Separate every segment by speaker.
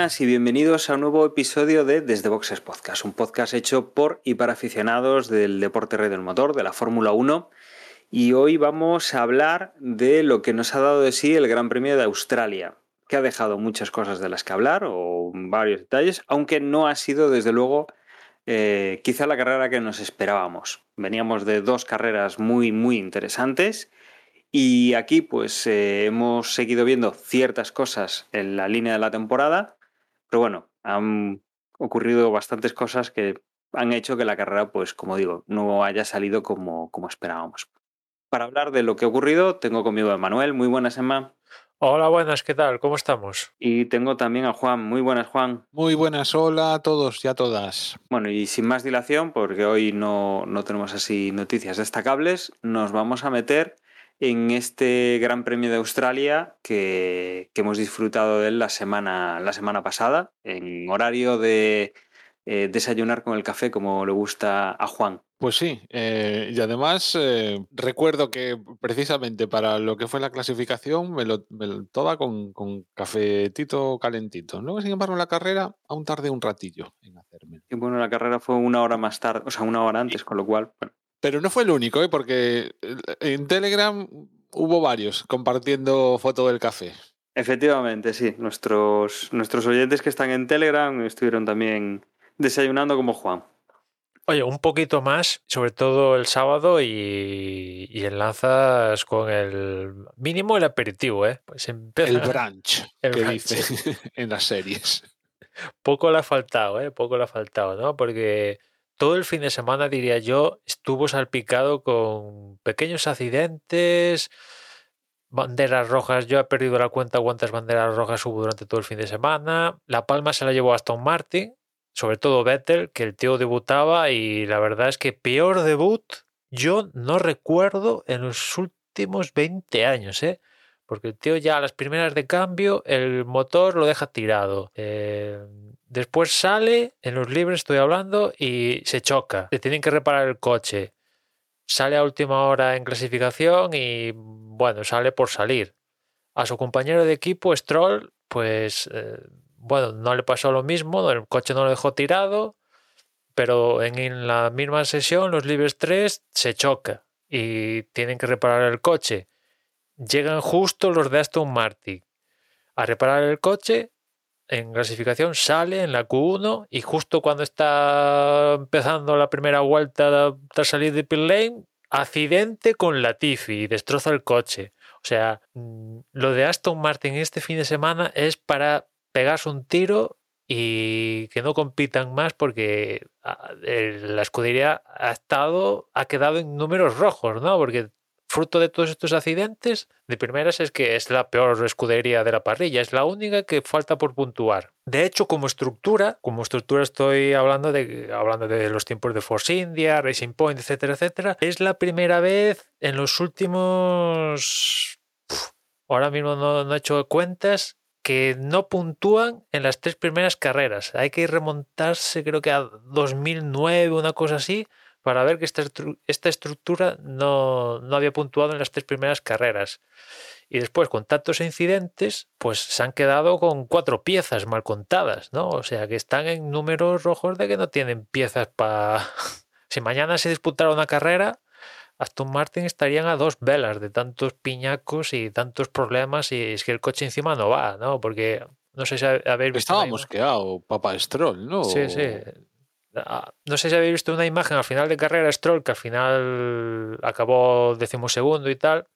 Speaker 1: y bienvenidos a un nuevo episodio de Desde Boxes Podcast, un podcast hecho por y para aficionados del deporte rey del motor, de la Fórmula 1. Y hoy vamos a hablar de lo que nos ha dado de sí el Gran Premio de Australia, que ha dejado muchas cosas de las que hablar o varios detalles, aunque no ha sido desde luego eh, quizá la carrera que nos esperábamos. Veníamos de dos carreras muy, muy interesantes y aquí pues eh, hemos seguido viendo ciertas cosas en la línea de la temporada, pero bueno, han ocurrido bastantes cosas que han hecho que la carrera pues como digo, no haya salido como, como esperábamos. Para hablar de lo que ha ocurrido, tengo conmigo a Manuel. Muy buenas, Emma.
Speaker 2: Hola, buenas, ¿qué tal? ¿Cómo estamos?
Speaker 1: Y tengo también a Juan. Muy buenas, Juan.
Speaker 3: Muy buenas, hola a todos y a todas.
Speaker 1: Bueno, y sin más dilación, porque hoy no, no tenemos así noticias destacables, nos vamos a meter en este Gran Premio de Australia que, que hemos disfrutado de él la semana, la semana pasada, en horario de eh, desayunar con el café como le gusta a Juan.
Speaker 3: Pues sí, eh, y además eh, recuerdo que precisamente para lo que fue la clasificación me lo, me lo toda con, con cafetito calentito. Luego, sin embargo, la carrera aún tardé un ratillo en hacerme.
Speaker 1: Y bueno, la carrera fue una hora más tarde, o sea, una hora antes, con lo cual, bueno,
Speaker 3: Pero no fue el único, ¿eh? porque en Telegram hubo varios compartiendo foto del café.
Speaker 1: Efectivamente, sí. Nuestros, nuestros oyentes que están en Telegram estuvieron también desayunando como Juan.
Speaker 2: Oye, un poquito más, sobre todo el sábado y, y enlazas con el mínimo el aperitivo, ¿eh? Pues empieza,
Speaker 3: El brunch,
Speaker 2: El
Speaker 3: que
Speaker 2: brunch.
Speaker 3: dice en las series.
Speaker 2: poco le ha faltado, ¿eh? Poco le ha faltado, ¿no? Porque todo el fin de semana, diría yo, estuvo salpicado con pequeños accidentes, banderas rojas. Yo he perdido la cuenta cuántas banderas rojas hubo durante todo el fin de semana. La palma se la llevó Aston Martin, sobre todo Vettel, que el tío debutaba y la verdad es que peor debut yo no recuerdo en los últimos 20 años, ¿eh? Porque el tío ya a las primeras de cambio el motor lo deja tirado. Eh, después sale, en los libres estoy hablando, y se choca. Le tienen que reparar el coche. Sale a última hora en clasificación y bueno, sale por salir. A su compañero de equipo, Stroll, pues eh, bueno, no le pasó lo mismo, el coche no lo dejó tirado, pero en, en la misma sesión, los libres 3, se choca y tienen que reparar el coche llegan justo los de Aston Martin a reparar el coche. En clasificación sale en la Q1 y justo cuando está empezando la primera vuelta tras salir de pit lane, accidente con Latifi y destroza el coche. O sea, mm, lo de Aston Martin este fin de semana es para pegarse un tiro y que no compitan más porque ah, la escudería ha estado, ha quedado en números rojos, ¿no? Porque fruto de todos estos accidentes, de primeras es que es la peor escudería de la parrilla, es la única que falta por puntuar. De hecho, como estructura, como estructura estoy hablando de, hablando de los tiempos de Force India, Racing Point, etcétera, etcétera, es la primera vez en los últimos... Ahora mismo no, no he hecho cuentas, que no puntúan en las tres primeras carreras. Hay que remontarse creo que a 2009, una cosa así, para ver que esta, estru- esta estructura no, no había puntuado en las tres primeras carreras. Y después, con tantos incidentes, pues se han quedado con cuatro piezas mal contadas, ¿no? O sea, que están en números rojos de que no tienen piezas para... si mañana se disputara una carrera, Aston Martin estarían a dos velas de tantos piñacos y tantos problemas y es que el coche encima no va, ¿no? Porque no sé si habéis visto...
Speaker 3: Estaba mosqueado, Papa Stroll, ¿no?
Speaker 2: Sí, sí. Ah, No sé si habéis visto una imagen al final de carrera Stroll, que al final acabó decimosegundo y tal,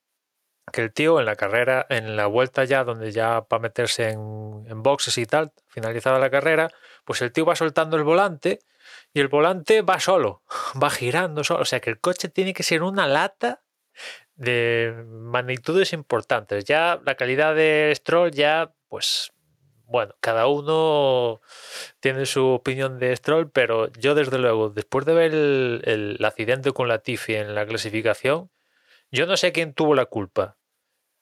Speaker 2: que el tío en la carrera, en la vuelta ya, donde ya para meterse en, boxes y tal, finalizada la carrera, pues el tío va soltando el volante y el volante va solo, va girando solo. O sea que el coche tiene que ser una lata de magnitudes importantes. Ya la calidad de Stroll ya, pues, bueno, cada uno tiene su opinión de Stroll, pero yo desde luego, después de ver el, accidente con la Tiffy en la clasificación, yo no sé quién tuvo la culpa.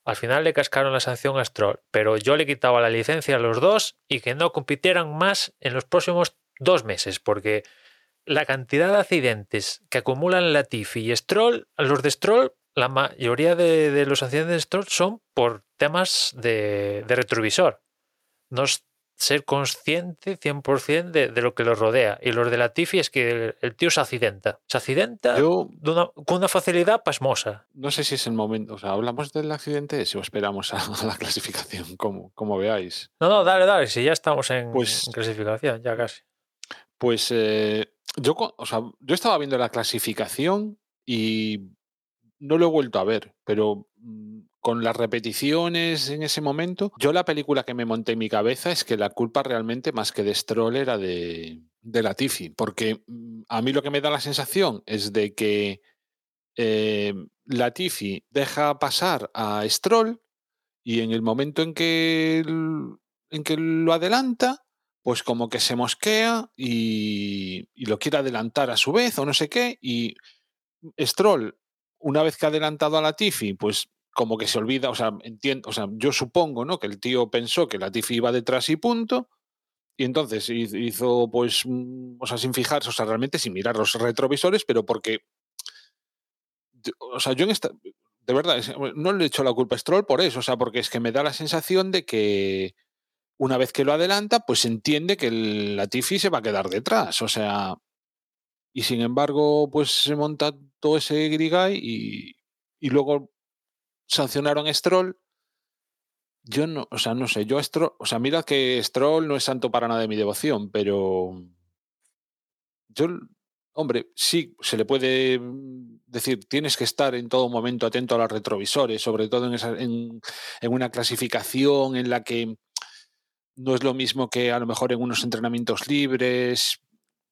Speaker 2: Al final le cascaron la sanción a Stroll, pero yo le quitaba la licencia a los dos y que no compitieran más en los próximos dos meses, porque la cantidad de accidentes que acumulan Latifi y Stroll, los de Stroll, la mayoría de, los accidentes de Stroll son por temas de retrovisor. No ser consciente 100% de, de lo que lo rodea. Y los de Latifi es que el, el tío se accidenta. Se accidenta
Speaker 3: Yo
Speaker 2: de una- con una facilidad pasmosa.
Speaker 3: no sé si es el momento. O sea, ¿hablamos del accidente ese o esperamos a, a la clasificación? Como, como veáis.
Speaker 2: No, no, dale, dale, si ya estamos en,
Speaker 3: Pues-
Speaker 2: en clasificación, ya casi.
Speaker 3: Pues eh, yo, o sea, yo estaba viendo la clasificación y no lo he vuelto a ver, pero mm, con las repeticiones en ese momento, yo la película que me monté en mi cabeza es que la culpa realmente más que de Stroll era de, de Latifi, porque mm, a mí lo que me da la sensación es de que eh, Latifi deja pasar a Stroll y en el momento en que, en que lo adelanta, pues como que se mosquea y, y lo quiere adelantar a su vez o no sé qué. Y Stroll, una vez que ha adelantado a Latifi, pues como que se olvida, o sea, entiendo, o sea, yo supongo, ¿no? Que el tío pensó que Latifi iba detrás y punto. Y entonces hizo, pues, mm, o sea, sin fijarse, o sea, realmente sin mirar los retrovisores, pero porque, o sea, yo en esta, de verdad, no le echo la culpa a Stroll por eso, o sea, porque es que me da la sensación de que una vez que lo adelanta, pues entiende que el Latifi se va a quedar detrás, o sea, y sin embargo, pues se monta todo ese grigay y, y luego sancionaron a Stroll. Yo no, o sea, no sé, yo a Stroll, o sea, mira que Stroll no es santo para nada de mi devoción, pero yo, hombre, sí, se le puede mm, decir, tienes que estar en todo momento atento a los retrovisores, sobre todo en, esa, en, una clasificación en la que no es lo mismo que a lo mejor en unos entrenamientos libres,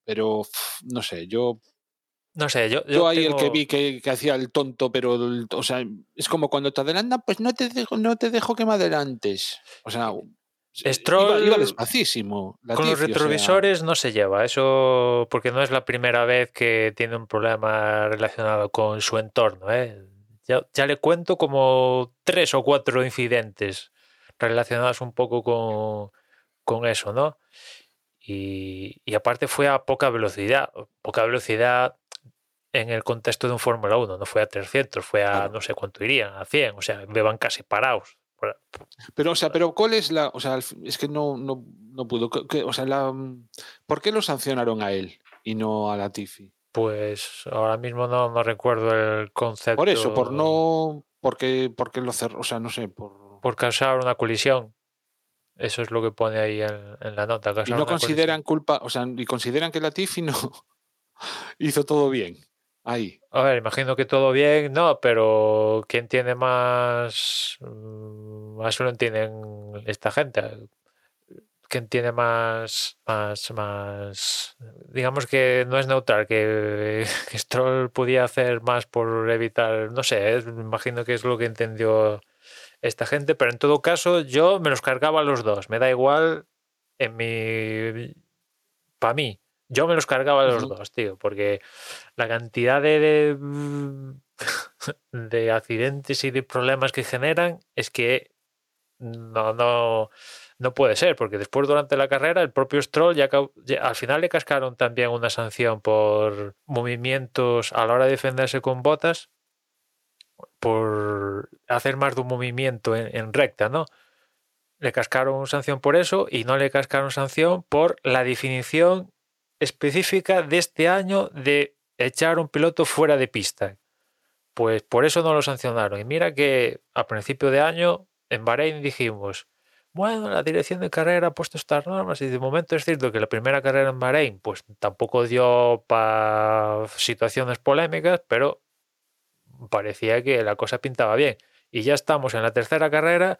Speaker 3: pero no sé, yo
Speaker 2: No sé, yo,
Speaker 3: yo,
Speaker 2: yo
Speaker 3: ahí el que vi que, que hacía el tonto, pero el- o sea, es como cuando te adelantan, pues no te dejo, no te dejo que me adelantes. O sea,
Speaker 2: Stroll-
Speaker 3: iba, iba despacísimo.
Speaker 2: Con los
Speaker 3: Latifi, o sea,
Speaker 2: retrovisores no se lleva, eso porque no es la primera vez que tiene un problema relacionado con su entorno. ¿eh? Ya, ya le cuento como tres o cuatro incidentes relacionados un poco con, con eso, ¿no? Y, y aparte fue a poca velocidad, poca velocidad en el contexto de un Fórmula 1, no fue a 300, fue a
Speaker 3: Claro.
Speaker 2: no sé cuánto irían, a 100, o sea, me van casi parados.
Speaker 3: Pero, o sea, pero ¿cuál es la. O sea, es que no, no, no pudo. ¿qué- qué- o sea, la, ¿por qué lo sancionaron a él y no a Latifi?
Speaker 2: Pues ahora mismo no, no recuerdo el concepto.
Speaker 3: Por eso, por no. Porque, porque lo cerró. O sea, no sé, por.
Speaker 2: Por causar una colisión. Eso es lo que pone ahí en, en la nota.
Speaker 3: Y no consideran culpa. O sea, y consideran que Latifi no hizo todo bien.
Speaker 2: A ver, imagino que todo bien, no, pero ¿quién tiene más. mm, Más lo entienden esta gente. ¿Quién tiene más. Más. Más. Digamos que no es neutral, que, Stroll podía hacer más por evitar. No sé, me imagino que es lo que entendió esta gente, pero en todo caso yo me los cargaba a los dos, me da igual en mi... Para mí, yo me los cargaba los dos, tío, porque la cantidad de, de, mm, de accidentes y de problemas que generan es que no, no, no puede ser, porque después durante la carrera el propio Stroll ya, al final le cascaron también una sanción por movimientos a la hora de defenderse con botas por hacer más de un movimiento en, en recta, ¿no? Le cascaron sanción por eso y no le cascaron sanción por la definición específica de este año de echar un piloto fuera de pista. Pues por eso no lo sancionaron. Y mira que a principio de año en Bahrein dijimos, bueno, la dirección de carrera ha puesto estas normas y de momento es cierto que la primera carrera en Bahrein pues tampoco dio para situaciones polémicas, pero parecía que la cosa pintaba bien. Y ya estamos en la tercera carrera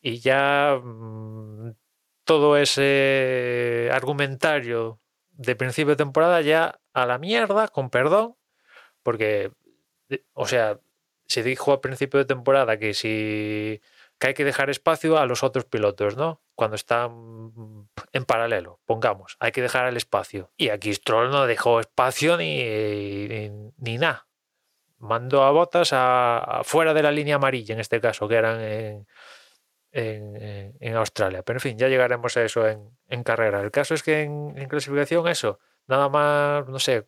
Speaker 2: y ya mm, todo ese argumentario de principio de temporada ya a la mierda, con perdón, porque, o sea, se dijo a principio de temporada que si que hay que dejar espacio a los otros pilotos, ¿no? Cuando están en paralelo, pongamos, hay que dejar el espacio. Y aquí Stroll no dejó espacio ni, ni, ni nada mandó a Botas a, fuera de la línea amarilla, en este caso, que eran en, en, Australia. Pero en fin, ya llegaremos a eso en, carrera. El caso es que en, clasificación, eso, nada más, no sé,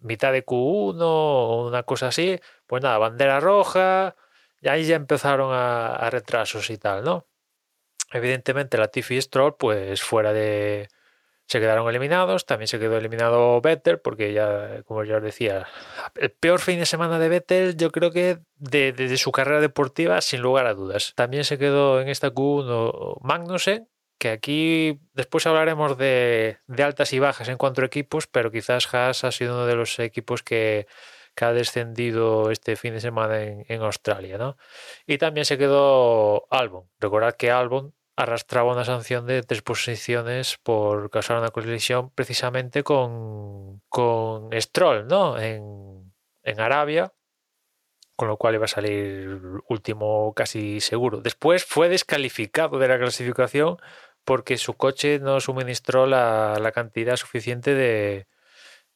Speaker 2: mitad de Q1 o una cosa así, pues nada, bandera roja, y ahí ya empezaron a, retrasos y tal, ¿no? Evidentemente la Tiffy Stroll, pues fuera de, se quedaron eliminados. También se quedó eliminado Vettel, porque ya, como ya os decía, el peor fin de semana de Vettel, yo creo que de, su carrera deportiva, sin lugar a dudas. También se quedó en esta Q1 Magnussen, que aquí después hablaremos de, altas y bajas en cuanto a equipos, pero quizás Haas ha sido uno de los equipos que, ha descendido este fin de semana en, en Australia. ¿no? Y también se quedó Albon. Recordad que Albon arrastraba una sanción de tres posiciones por causar una colisión precisamente con, con Stroll, ¿no? En, en Arabia, con lo cual iba a salir último casi seguro. Después fue descalificado de la clasificación porque su coche no suministró la, la cantidad suficiente de,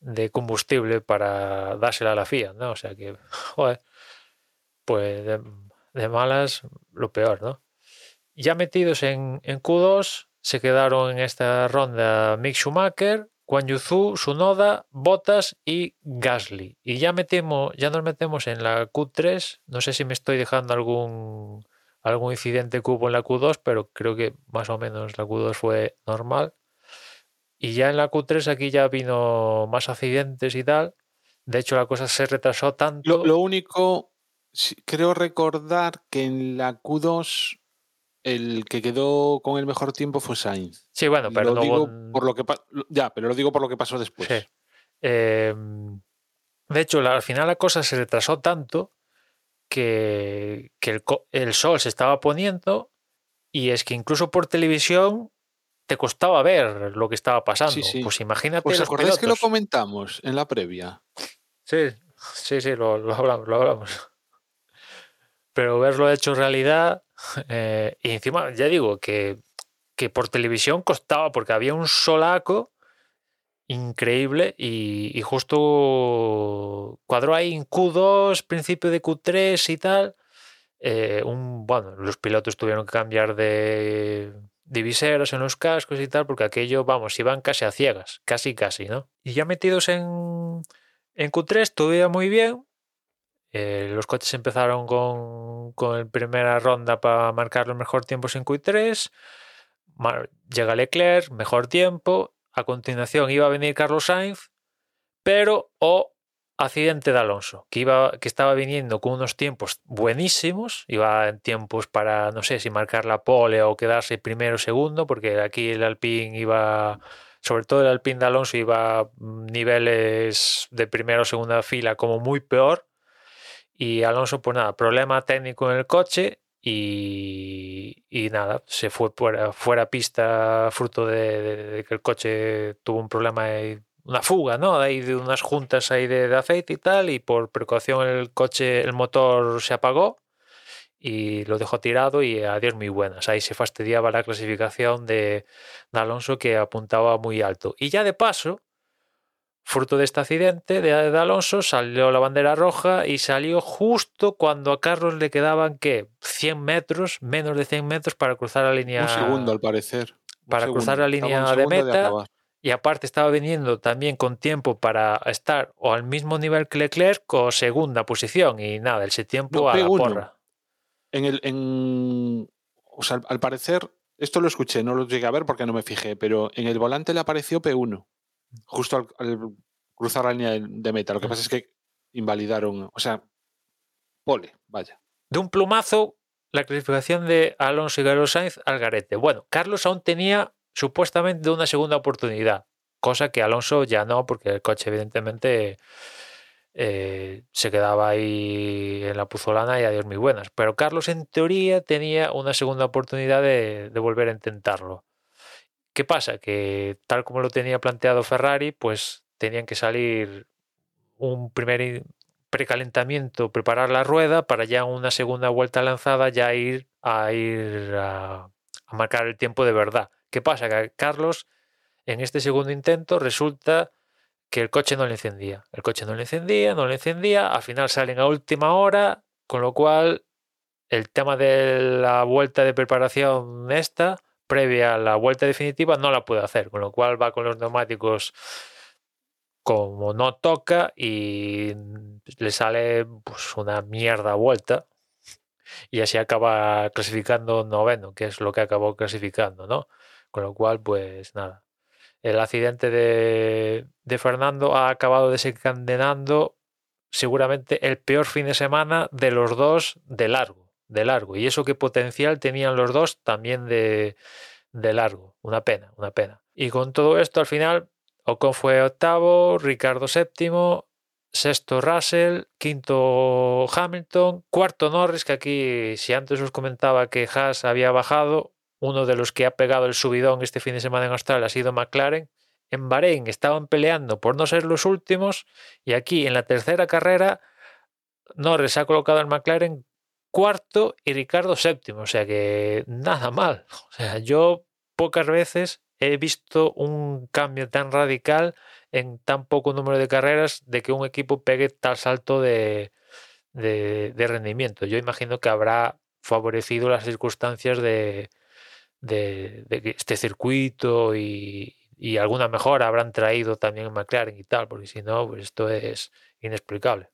Speaker 2: de, combustible para dársela a la FIA, ¿no? O sea que, joder, pues de malas lo peor, ¿no? Ya metidos en, Q2, se quedaron en esta ronda Mick Schumacher, Juan Yuzu, Sunoda, Bottas y Gasly. Y ya, metemos, ya nos metemos en la Q3. No sé si me estoy dejando algún, algún incidente hubo en la Q2, pero creo que más o menos la Q2 fue normal. Y ya en la Q3 aquí ya vino más accidentes y tal. De hecho, la cosa se retrasó tanto.
Speaker 3: Lo, único, creo recordar que en la Q2 el que quedó con el mejor tiempo fue Sainz.
Speaker 2: Sí, bueno, pero
Speaker 3: lo digo por lo que ya, pero lo digo por lo que pasó después.
Speaker 2: Em, de hecho, al final la cosa se retrasó tanto que, el, sol se estaba poniendo y es que incluso por televisión te costaba ver lo que estaba pasando. Pues imagínate.
Speaker 3: ¿Os acordáis que lo comentamos en la previa?
Speaker 2: Sí, sí, sí, lo, lo hablamos, lo hablamos. Pero verlo hecho realidad eh, y encima, ya digo, que, que, por televisión costaba, porque había un solaco increíble y, justo cuadró ahí en Q2, principio de Q3 y tal. Eh, un, bueno, los pilotos tuvieron que cambiar de diviseros en los cascos y tal, porque aquello, vamos, iban casi a ciegas, casi, casi, ¿no? Y ya metidos en, en Q3, todo iba muy bien, eh, los coches empezaron con, con primera ronda para marcar los mejores tiempos en Q3. Llega Leclerc, mejor tiempo. A continuación iba a venir Carlos Sainz, pero o accidente de Alonso, que, iba, que estaba viniendo con unos tiempos buenísimos, iba en tiempos para, no sé, si marcar la pole o quedarse primero o segundo, porque aquí el Alpine iba, sobre todo el Alpine de Alonso iba niveles de primera o segunda fila como muy peor, y Alonso, pues nada, problema técnico en el coche y, nada, se fue fuera, fuera pista fruto de, que el coche tuvo un problema, una fuga, ¿no? Ahí de unas juntas ahí de, de, aceite y tal, y por precaución el coche, el motor se apagó y lo dejó tirado y adiós muy buenas. Ahí se fastidiaba la clasificación de, de Alonso que apuntaba muy alto. Y ya de paso, Fruto de este accidente de, Alonso salió la bandera roja y salió justo cuando a Carlos le quedaban ¿qué? 100 metros, menos de 100 metros para cruzar la línea.
Speaker 3: Un segundo al parecer.
Speaker 2: para cruzar la línea de meta. y aparte estaba viniendo también con tiempo para estar o al mismo nivel que Leclerc o segunda posición. Y nada, ese tiempo a la porra.
Speaker 3: En el, en, o sea, al parecer, esto lo escuché, no lo llegué a ver porque no me fijé, pero en el volante le apareció P1 justo al, cruzar la línea de meta. Lo que pasa es que invalidaron, o sea, pole, vaya.
Speaker 2: De un plumazo, la clasificación de Alonso y Carlos Sainz al garete. Bueno, Carlos aún tenía supuestamente una segunda oportunidad, cosa que Alonso ya no, porque el coche evidentemente eh, se quedaba ahí en la puzolana y adiós muy buenas. Pero Carlos en teoría tenía una segunda oportunidad de volver a intentarlo. ¿Qué pasa? Que tal como lo tenía planteado Ferrari, pues tenían que salir un primer precalentamiento, preparar la rueda para ya una segunda vuelta lanzada ya ir a ir a, marcar el tiempo de verdad. ¿Qué pasa? Que Carlos en este segundo intento resulta que el coche no le encendía. El coche no le encendía, no le encendía, al final salen a última hora, con lo cual el tema de la vuelta de preparación esta, previa a la vuelta definitiva, no la puede hacer, con lo cual va con los neumáticos como no toca y le sale pues, una mierda vuelta y así acaba clasificando noveno, que es lo que acabó clasificando, ¿no? Con lo cual, pues nada. El accidente de, de Fernando ha acabado desencadenando seguramente el peor fin de semana de los dos de largo, de largo. Y eso qué potencial tenían los dos también de, de largo. Una pena, una pena. Y con todo esto, al final, Ocon fue octavo, Ricardo séptimo, sexto Russell, quinto Hamilton, cuarto Norris, que aquí, si antes os comentaba que Haas había bajado, uno de los que ha pegado el subidón este fin de semana en Australia ha sido McLaren. En Bahrein estaban peleando por no ser los últimos y aquí en la tercera carrera Norris ha colocado al McLaren cuarto y Ricardo séptimo, o sea que nada mal. O sea, yo pocas veces he visto un cambio tan radical en tan poco número de carreras de que un equipo pegue tal salto de, de, rendimiento. Yo imagino que habrá favorecido las circunstancias de, de, de este circuito y, y, alguna mejora habrán traído también en McLaren y tal, porque si no, pues esto es inexplicable.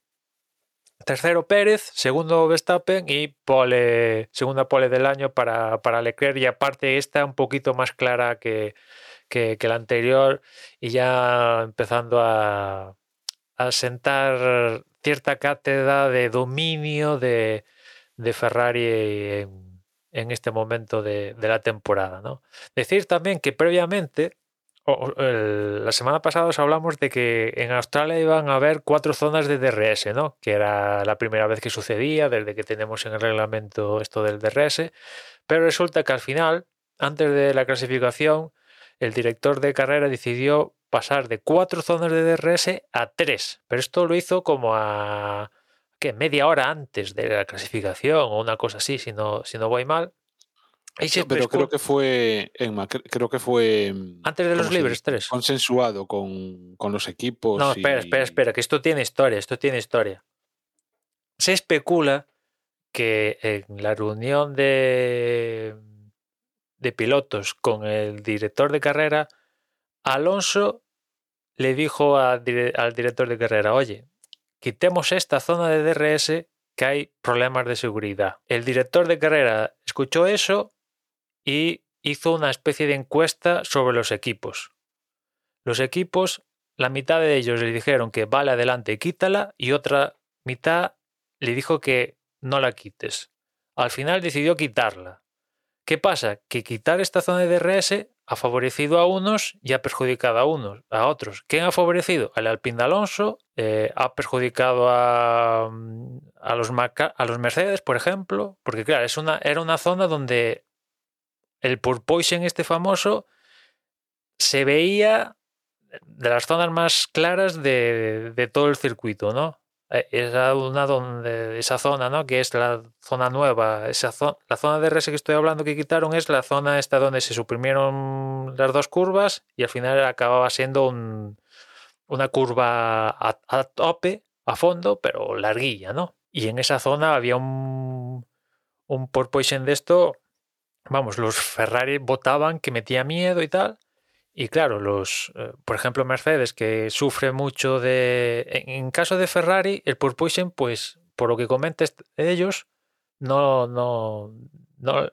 Speaker 2: Tercero Pérez, segundo Verstappen y pole, segunda pole del año para, para Leclerc y aparte esta un poquito más clara que, que, la anterior y ya empezando a, a, sentar cierta cátedra de dominio de, de Ferrari en, en, este momento de, de la temporada. ¿no? Decir también que previamente la semana pasada os hablamos de que en Australia iban a haber cuatro zonas de DRS, ¿no? Que era la primera vez que sucedía, desde que tenemos en el reglamento esto del DRS. Pero resulta que al final, antes de la clasificación, el director de carrera decidió pasar de cuatro zonas de DRS a tres. Pero esto lo hizo como a ¿qué? media hora antes de la clasificación o una cosa así, si no, si no voy mal.
Speaker 3: Pero creo que fue Emma, creo que fue
Speaker 2: antes de los libres tres
Speaker 3: consensuado con, con, los equipos.
Speaker 2: No, espera, espera, espera, que esto tiene historia, esto tiene historia. Se especula que en la reunión de, de pilotos con el director de carrera, Alonso le dijo a, al director de carrera, oye, quitemos esta zona de DRS que hay problemas de seguridad. El director de carrera escuchó eso y hizo una especie de encuesta sobre los equipos. Los equipos, la mitad de ellos le dijeron que vale adelante, quítala, y otra mitad le dijo que no la quites. Al final decidió quitarla. ¿Qué pasa? Que quitar esta zona de DRS ha favorecido a unos y ha perjudicado a unos, a otros. ¿Quién ha favorecido? Al Alpine de Alonso, eh, ha perjudicado a, a, los a los Mercedes, por ejemplo, porque claro, es una, era una zona donde el porpoising este famoso se veía de las zonas más claras de, todo el circuito, ¿no? Esa, una donde, esa zona, ¿no? Que es la zona nueva, esa la zona de RS que estoy hablando que quitaron es la zona esta donde se suprimieron las dos curvas y al final acababa siendo un, una curva a, a, tope, a fondo, pero larguilla, ¿no? Y en esa zona había un, un porpoising de esto vamos, los Ferrari votaban que metía miedo y tal. Y claro, los, eh, por ejemplo, Mercedes, que sufre mucho de. En caso de Ferrari, el porpoising, pues, por lo que comentes ellos, no, no, no,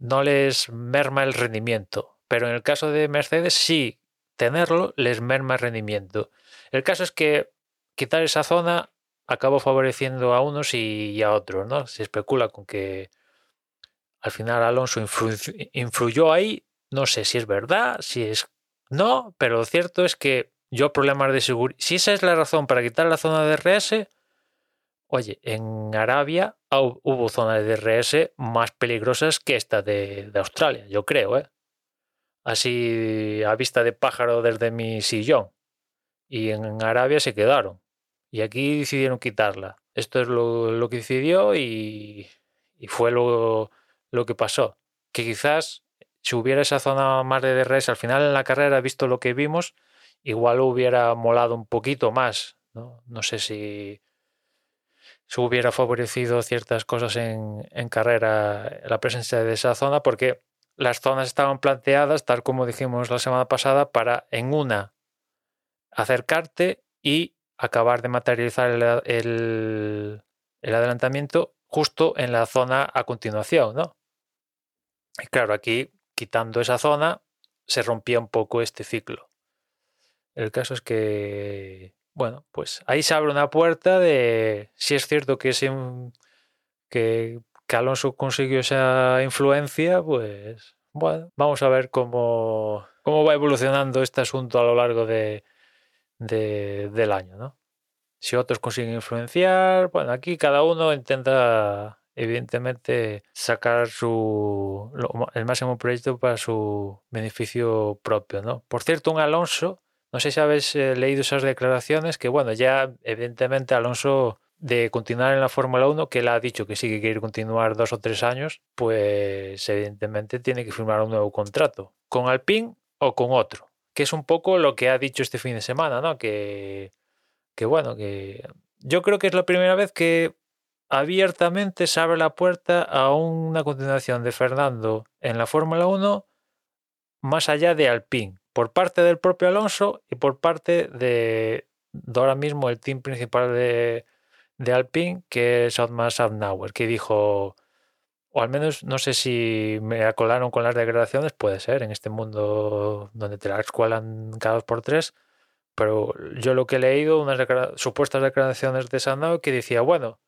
Speaker 2: no les merma el rendimiento. Pero en el caso de Mercedes, sí, tenerlo les merma el rendimiento. El caso es que quitar esa zona acabó favoreciendo a unos y a otros, ¿no? Se especula con que al final Alonso influyó ahí, no sé si es verdad, si es no, pero lo cierto es que yo problemas de seguridad, si esa es la razón para quitar la zona de DRS, oye, en Arabia hubo zonas de DRS más peligrosas que esta de, Australia, yo creo, ¿eh? Así a vista de pájaro desde mi sillón. Y en Arabia se quedaron. Y aquí decidieron quitarla. Esto es lo, lo que decidió y, y fue lo, lo que pasó. Que quizás si hubiera esa zona más de DRS al final en la carrera, visto lo que vimos, igual hubiera molado un poquito más. No, no sé si se hubiera favorecido ciertas cosas en, en carrera la presencia de esa zona, porque las zonas estaban planteadas, tal como dijimos la semana pasada, para en una acercarte y acabar de materializar el, el, el adelantamiento justo en la zona a continuación, ¿no? Y claro, aquí quitando esa zona se rompía un poco este ciclo. El caso es que, bueno, pues ahí se abre una puerta de, si es cierto que, que, Alonso consiguió esa influencia, pues bueno, vamos a ver cómo, cómo va evolucionando este asunto a lo largo de, del año, ¿no? Si otros consiguen influenciar, bueno, aquí cada uno intenta evidentemente sacar su el máximo proyecto para su beneficio propio, ¿no? Por cierto, un Alonso, no sé si habéis eh, leído esas declaraciones, que bueno, ya evidentemente Alonso de continuar en la Fórmula 1, que él ha dicho que sí que quiere continuar dos o tres años, pues evidentemente tiene que firmar un nuevo contrato, con Alpine o con otro, que es un poco lo que ha dicho este fin de semana, ¿no? Que, que bueno, que yo creo que es la primera vez que abiertamente se abre la puerta a una continuación de Fernando en la Fórmula 1 más allá de Alpine, por parte del propio Alonso y por parte de, ahora mismo el team principal de, Alpine, que es Otmar Safnauer, que dijo, o al menos no sé si me acolaron con las declaraciones, puede ser, en este mundo donde te la escuelan cada dos por tres, pero yo lo que he leído, unas supuestas declaraciones de Safnauer que decía, bueno,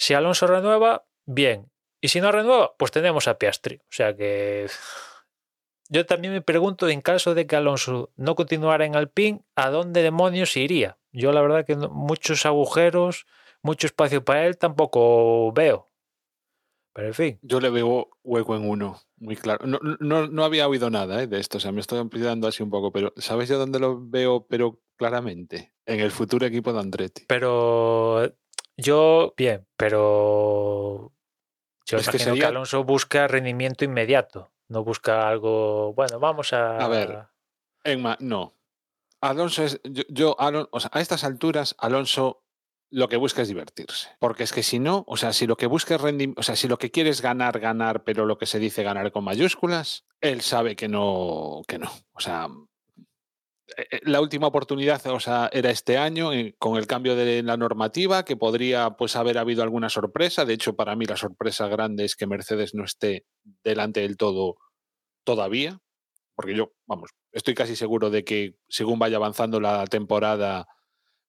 Speaker 2: si Alonso renueva, bien. Y si no renueva, pues tenemos a Piastri. O sea que yo también me pregunto, en caso de que Alonso no continuara en Alpine, ¿a dónde demonios iría? Yo la verdad que muchos agujeros, mucho espacio para él tampoco veo. Pero en fin.
Speaker 3: Yo le veo hueco en uno, muy claro. No, no, no había oído nada ¿eh? de esto, o sea, me estoy ampliando así un poco, pero ¿sabes yo dónde lo veo, pero claramente? En el futuro equipo de Andretti.
Speaker 2: Pero yo, bien, pero yo es imagino que, Alonso busca rendimiento inmediato, no busca algo, bueno, vamos a...
Speaker 3: A ver, Enma, no. Alonso es, yo, o sea, a estas alturas, Alonso lo que busca es divertirse. Porque es que si no, o sea, si lo que busca es rendimiento, o sea, si lo que quiere es ganar, ganar, pero lo que se dice ganar con mayúsculas, él sabe que no, que no. O sea, la última oportunidad o sea, era este año eh, con el cambio de la normativa, que podría pues, haber habido alguna sorpresa. De hecho, para mí la sorpresa grande es que Mercedes no esté delante del todo todavía, porque yo, vamos, estoy casi seguro de que según vaya avanzando la temporada,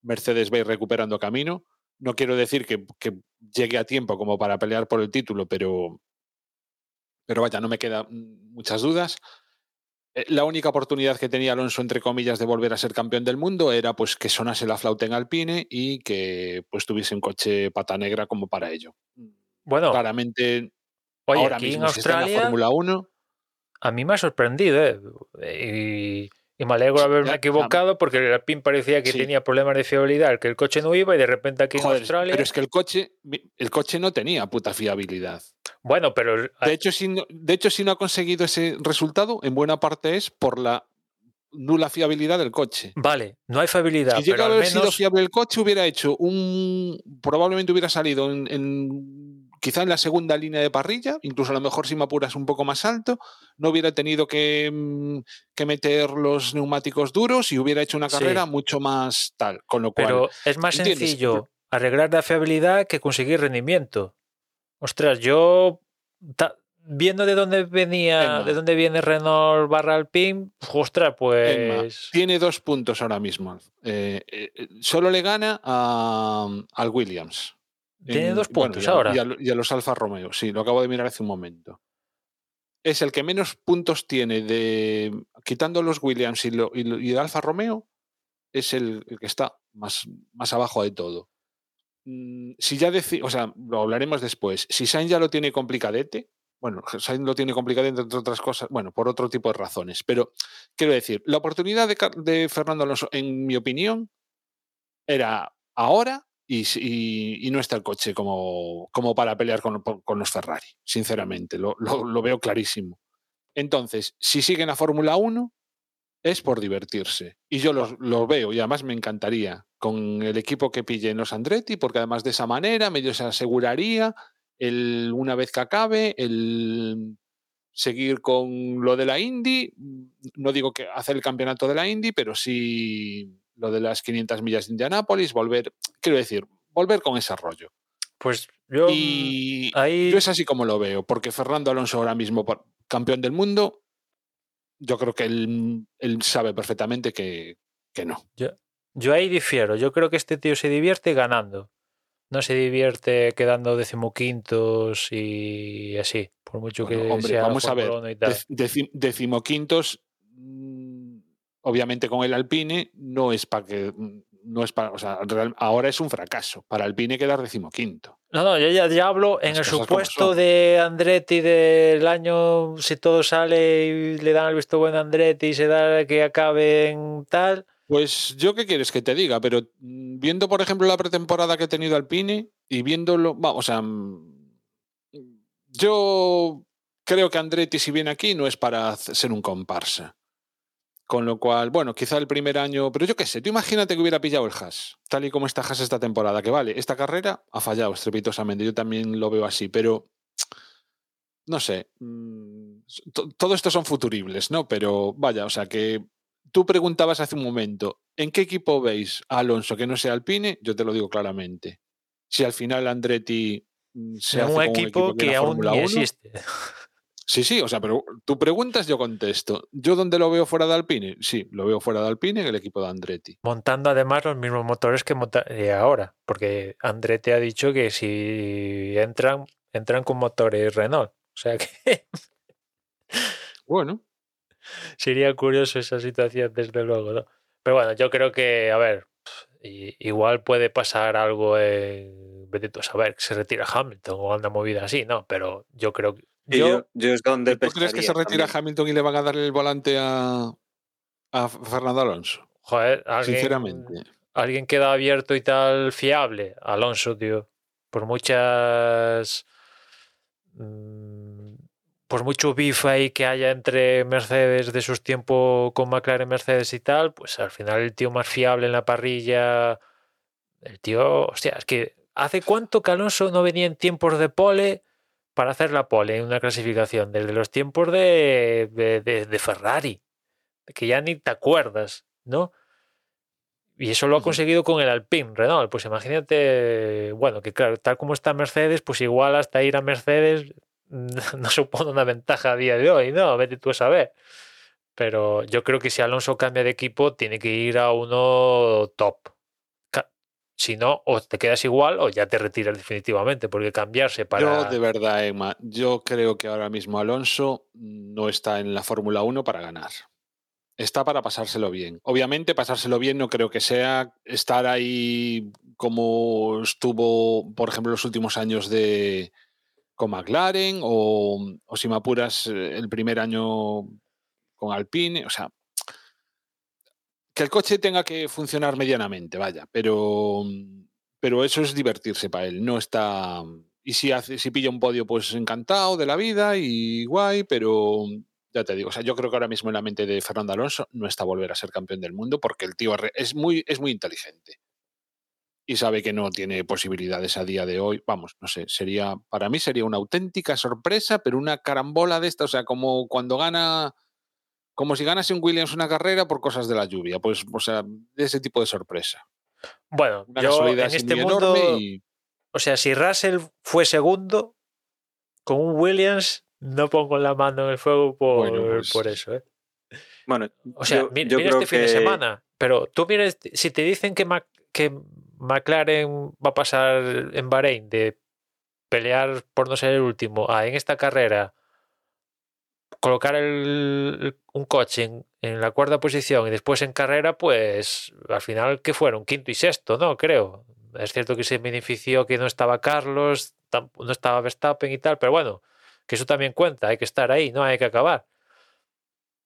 Speaker 3: Mercedes va a ir recuperando camino. No quiero decir que, que llegue a tiempo como para pelear por el título, pero, pero vaya, no me quedan muchas dudas. Eh, la única oportunidad que tenía Alonso, entre comillas, de volver a ser campeón del mundo era pues que sonase la flauta en Alpine y que pues tuviese un coche pata negra como para ello.
Speaker 2: Bueno,
Speaker 3: claramente
Speaker 2: oye,
Speaker 3: ahora
Speaker 2: aquí
Speaker 3: mismo
Speaker 2: en Australia,
Speaker 3: en la Fórmula 1.
Speaker 2: A mí me ha sorprendido, ¿eh? Y, y me alegro de haberme equivocado porque el Alpine parecía que
Speaker 3: Sí.
Speaker 2: tenía problemas de fiabilidad, que el coche no iba y de repente aquí
Speaker 3: Joder,
Speaker 2: en Australia.
Speaker 3: pero es que el coche, el coche no tenía puta fiabilidad.
Speaker 2: Bueno, pero
Speaker 3: De hecho, si no, de hecho, si no ha conseguido ese resultado, en buena parte es por la nula fiabilidad del coche.
Speaker 2: vale, no hay fiabilidad,
Speaker 3: Si llega a haber sido fiable el coche, hubiera hecho un. Probablemente hubiera salido en, en- quizá en la segunda línea de parrilla, incluso a lo mejor si me apuras un poco más alto, no hubiera tenido que, mm, que meter los neumáticos duros y hubiera hecho una
Speaker 2: Sí.
Speaker 3: carrera mucho más tal. Con lo cual,
Speaker 2: Pero es más
Speaker 3: ¿entiendes?
Speaker 2: sencillo arreglar la fiabilidad que conseguir rendimiento. Ostras, yo ta- viendo de dónde venía, de dónde viene Renault barra Alpine, ostras, pues
Speaker 3: tiene dos puntos ahora mismo. Eh, eh, solo le gana a, al Williams.
Speaker 2: tiene
Speaker 3: En-
Speaker 2: dos puntos ahora.
Speaker 3: Y a, y a los Alfa Romeo, sí, lo acabo de mirar hace un momento. Es el que menos puntos tiene de. Quitando los Williams y, lo, y, lo- y el Alfa Romeo, es el, el que está más, más abajo de todo. Mm, Si ya o sea, lo hablaremos después. Si Sainz ya lo tiene complicadete, bueno, Sainz lo tiene complicadete entre otras cosas, bueno, por otro tipo de razones, pero quiero decir, la oportunidad de, Fernando Alonso, en mi opinión, era ahora y, no está el coche como, como para pelear con, los Ferrari, sinceramente, lo veo clarísimo. Entonces, si sigue en la Fórmula 1, es por divertirse. Y yo los, los veo y además me encantaría con el equipo que pillen los Andretti, porque además de esa manera medio se aseguraría el, una vez que acabe el seguir con lo de la Indy. No digo que hacer el campeonato de la Indy, pero sí lo de las 500 millas de Indianápolis, volver, quiero decir, volver con ese rollo.
Speaker 2: Pues yo,
Speaker 3: y
Speaker 2: ahí-
Speaker 3: yo es así como lo veo, porque Fernando Alonso ahora mismo campeón del mundo, yo creo que él, él sabe perfectamente que, que no.
Speaker 2: yo ahí difiero. Yo creo que este tío se divierte ganando. No se divierte quedando decimoquintos y así. Por mucho
Speaker 3: Bueno,
Speaker 2: que
Speaker 3: hombre,
Speaker 2: sea
Speaker 3: vamos a ver,
Speaker 2: Fórmula 1 y tal.
Speaker 3: Dec- deci- decimoquintos, mm, obviamente con el Alpine, no es para que. No es para, o sea, real- ahora es un fracaso. Para Alpine quedar decimoquinto.
Speaker 2: No, no, yo ya, ya hablo en el supuesto de Andretti del año, si todo sale y le dan el visto bueno a Andretti y se da que acabe en tal.
Speaker 3: Pues yo qué quieres que te diga, pero mm, viendo, por ejemplo, la pretemporada que ha tenido Alpine y viéndolo, vamos, o sea, mm, yo creo que Andretti si viene aquí no es para ser un comparsa. Con lo cual, bueno, quizá el primer año, pero yo qué sé, tú imagínate que hubiera pillado el Haas, tal y como está Haas esta temporada, que vale, esta carrera ha fallado estrepitosamente, yo también lo veo así, pero no sé, mm, to- todo esto son futuribles, ¿no? Pero vaya, o sea que tú preguntabas hace un momento, ¿en qué equipo veis a Alonso que no sea Alpine? Yo te lo digo claramente. Si al final Andretti mm, se hace
Speaker 2: un
Speaker 3: con
Speaker 2: equipo que
Speaker 3: viene a
Speaker 2: aún ni
Speaker 3: 1,
Speaker 2: existe.
Speaker 3: Sí, sí, o sea, pero tú preguntas, yo contesto. ¿Yo dónde lo veo fuera de Alpine? Sí, lo veo fuera de Alpine en el equipo de Andretti.
Speaker 2: Montando además los mismos motores que monta eh, ahora, porque Andretti ha dicho que si entran, entran con motores Renault. O sea que
Speaker 3: Bueno,
Speaker 2: sería curioso esa situación, desde luego, ¿no? Pero bueno, yo creo que, a ver, igual puede pasar algo en. A saber que se retira Hamilton o una movida así, ¿no? Pero yo creo que. Yo,
Speaker 1: es donde
Speaker 3: ¿tú crees que se retira
Speaker 1: también.
Speaker 3: Hamilton y le van a darle el volante a, a Fernando Alonso?
Speaker 2: joder, alguien,
Speaker 3: Sinceramente.
Speaker 2: alguien queda abierto y tal fiable. Alonso, tío. Por muchas. mm, Por mucho beef ahí que haya entre Mercedes de sus tiempos con McLaren, Mercedes y tal, pues al final el tío más fiable en la parrilla. El tío, hostia, es que ¿hace cuánto que Alonso no venía en tiempos de pole para hacer la pole en una clasificación? Desde los tiempos de, de, de- de Ferrari, que ya ni te acuerdas, ¿no? Y eso lo ha conseguido con el Alpine Renault. Pues imagínate, bueno, que claro, tal como está Mercedes, pues igual hasta ir a Mercedes no supone una ventaja a día de hoy, ¿no? Vete tú a saber. Pero yo creo que si Alonso cambia de equipo, tiene que ir a uno top. Si no, o te quedas igual o ya te retiras definitivamente, porque cambiarse para...
Speaker 3: Yo, de verdad, Emma, yo creo que ahora mismo Alonso no está en la Fórmula 1 para ganar. Está para pasárselo bien. Obviamente, pasárselo bien no creo que sea estar ahí como estuvo, por ejemplo, los últimos años de con McLaren o, o si me apuras eh, el primer año con Alpine. O sea, que el coche tenga que funcionar medianamente, vaya, pero, pero eso es divertirse para él, no está... Y si, hace, si pilla un podio, pues encantado de la vida y guay, pero ya te digo, o sea, yo creo que ahora mismo en la mente de Fernando Alonso no está volver a ser campeón del mundo porque el tío es muy, es muy inteligente y sabe que no tiene posibilidades a día de hoy. Vamos, no sé, sería, para mí sería una auténtica sorpresa, pero una carambola de esta, o sea, como cuando gana como si ganase un Williams una carrera por cosas de la lluvia, pues, o sea, de ese tipo de sorpresa.
Speaker 2: Bueno,
Speaker 3: Una
Speaker 2: yo en este mundo,
Speaker 3: y
Speaker 2: o sea, si Russell fue segundo con un Williams, no pongo la mano en el fuego por,
Speaker 3: Bueno, pues-
Speaker 2: por eso, ¿eh?
Speaker 1: Bueno,
Speaker 2: O sea,
Speaker 1: yo-
Speaker 2: mi-
Speaker 1: yo
Speaker 2: mira,
Speaker 1: creo
Speaker 2: este fin de semana, pero tú mires, si te dicen que, Mac- que McLaren va a pasar en Bahrein de pelear por no ser el último a en esta carrera colocar el- un coche en, la cuarta posición y después en carrera, pues al final que fueron quinto y sexto, ¿no? Creo. Es cierto que se benefició que no estaba Carlos, no estaba Verstappen y tal, pero bueno, que eso también cuenta, hay que estar ahí, no hay que acabar.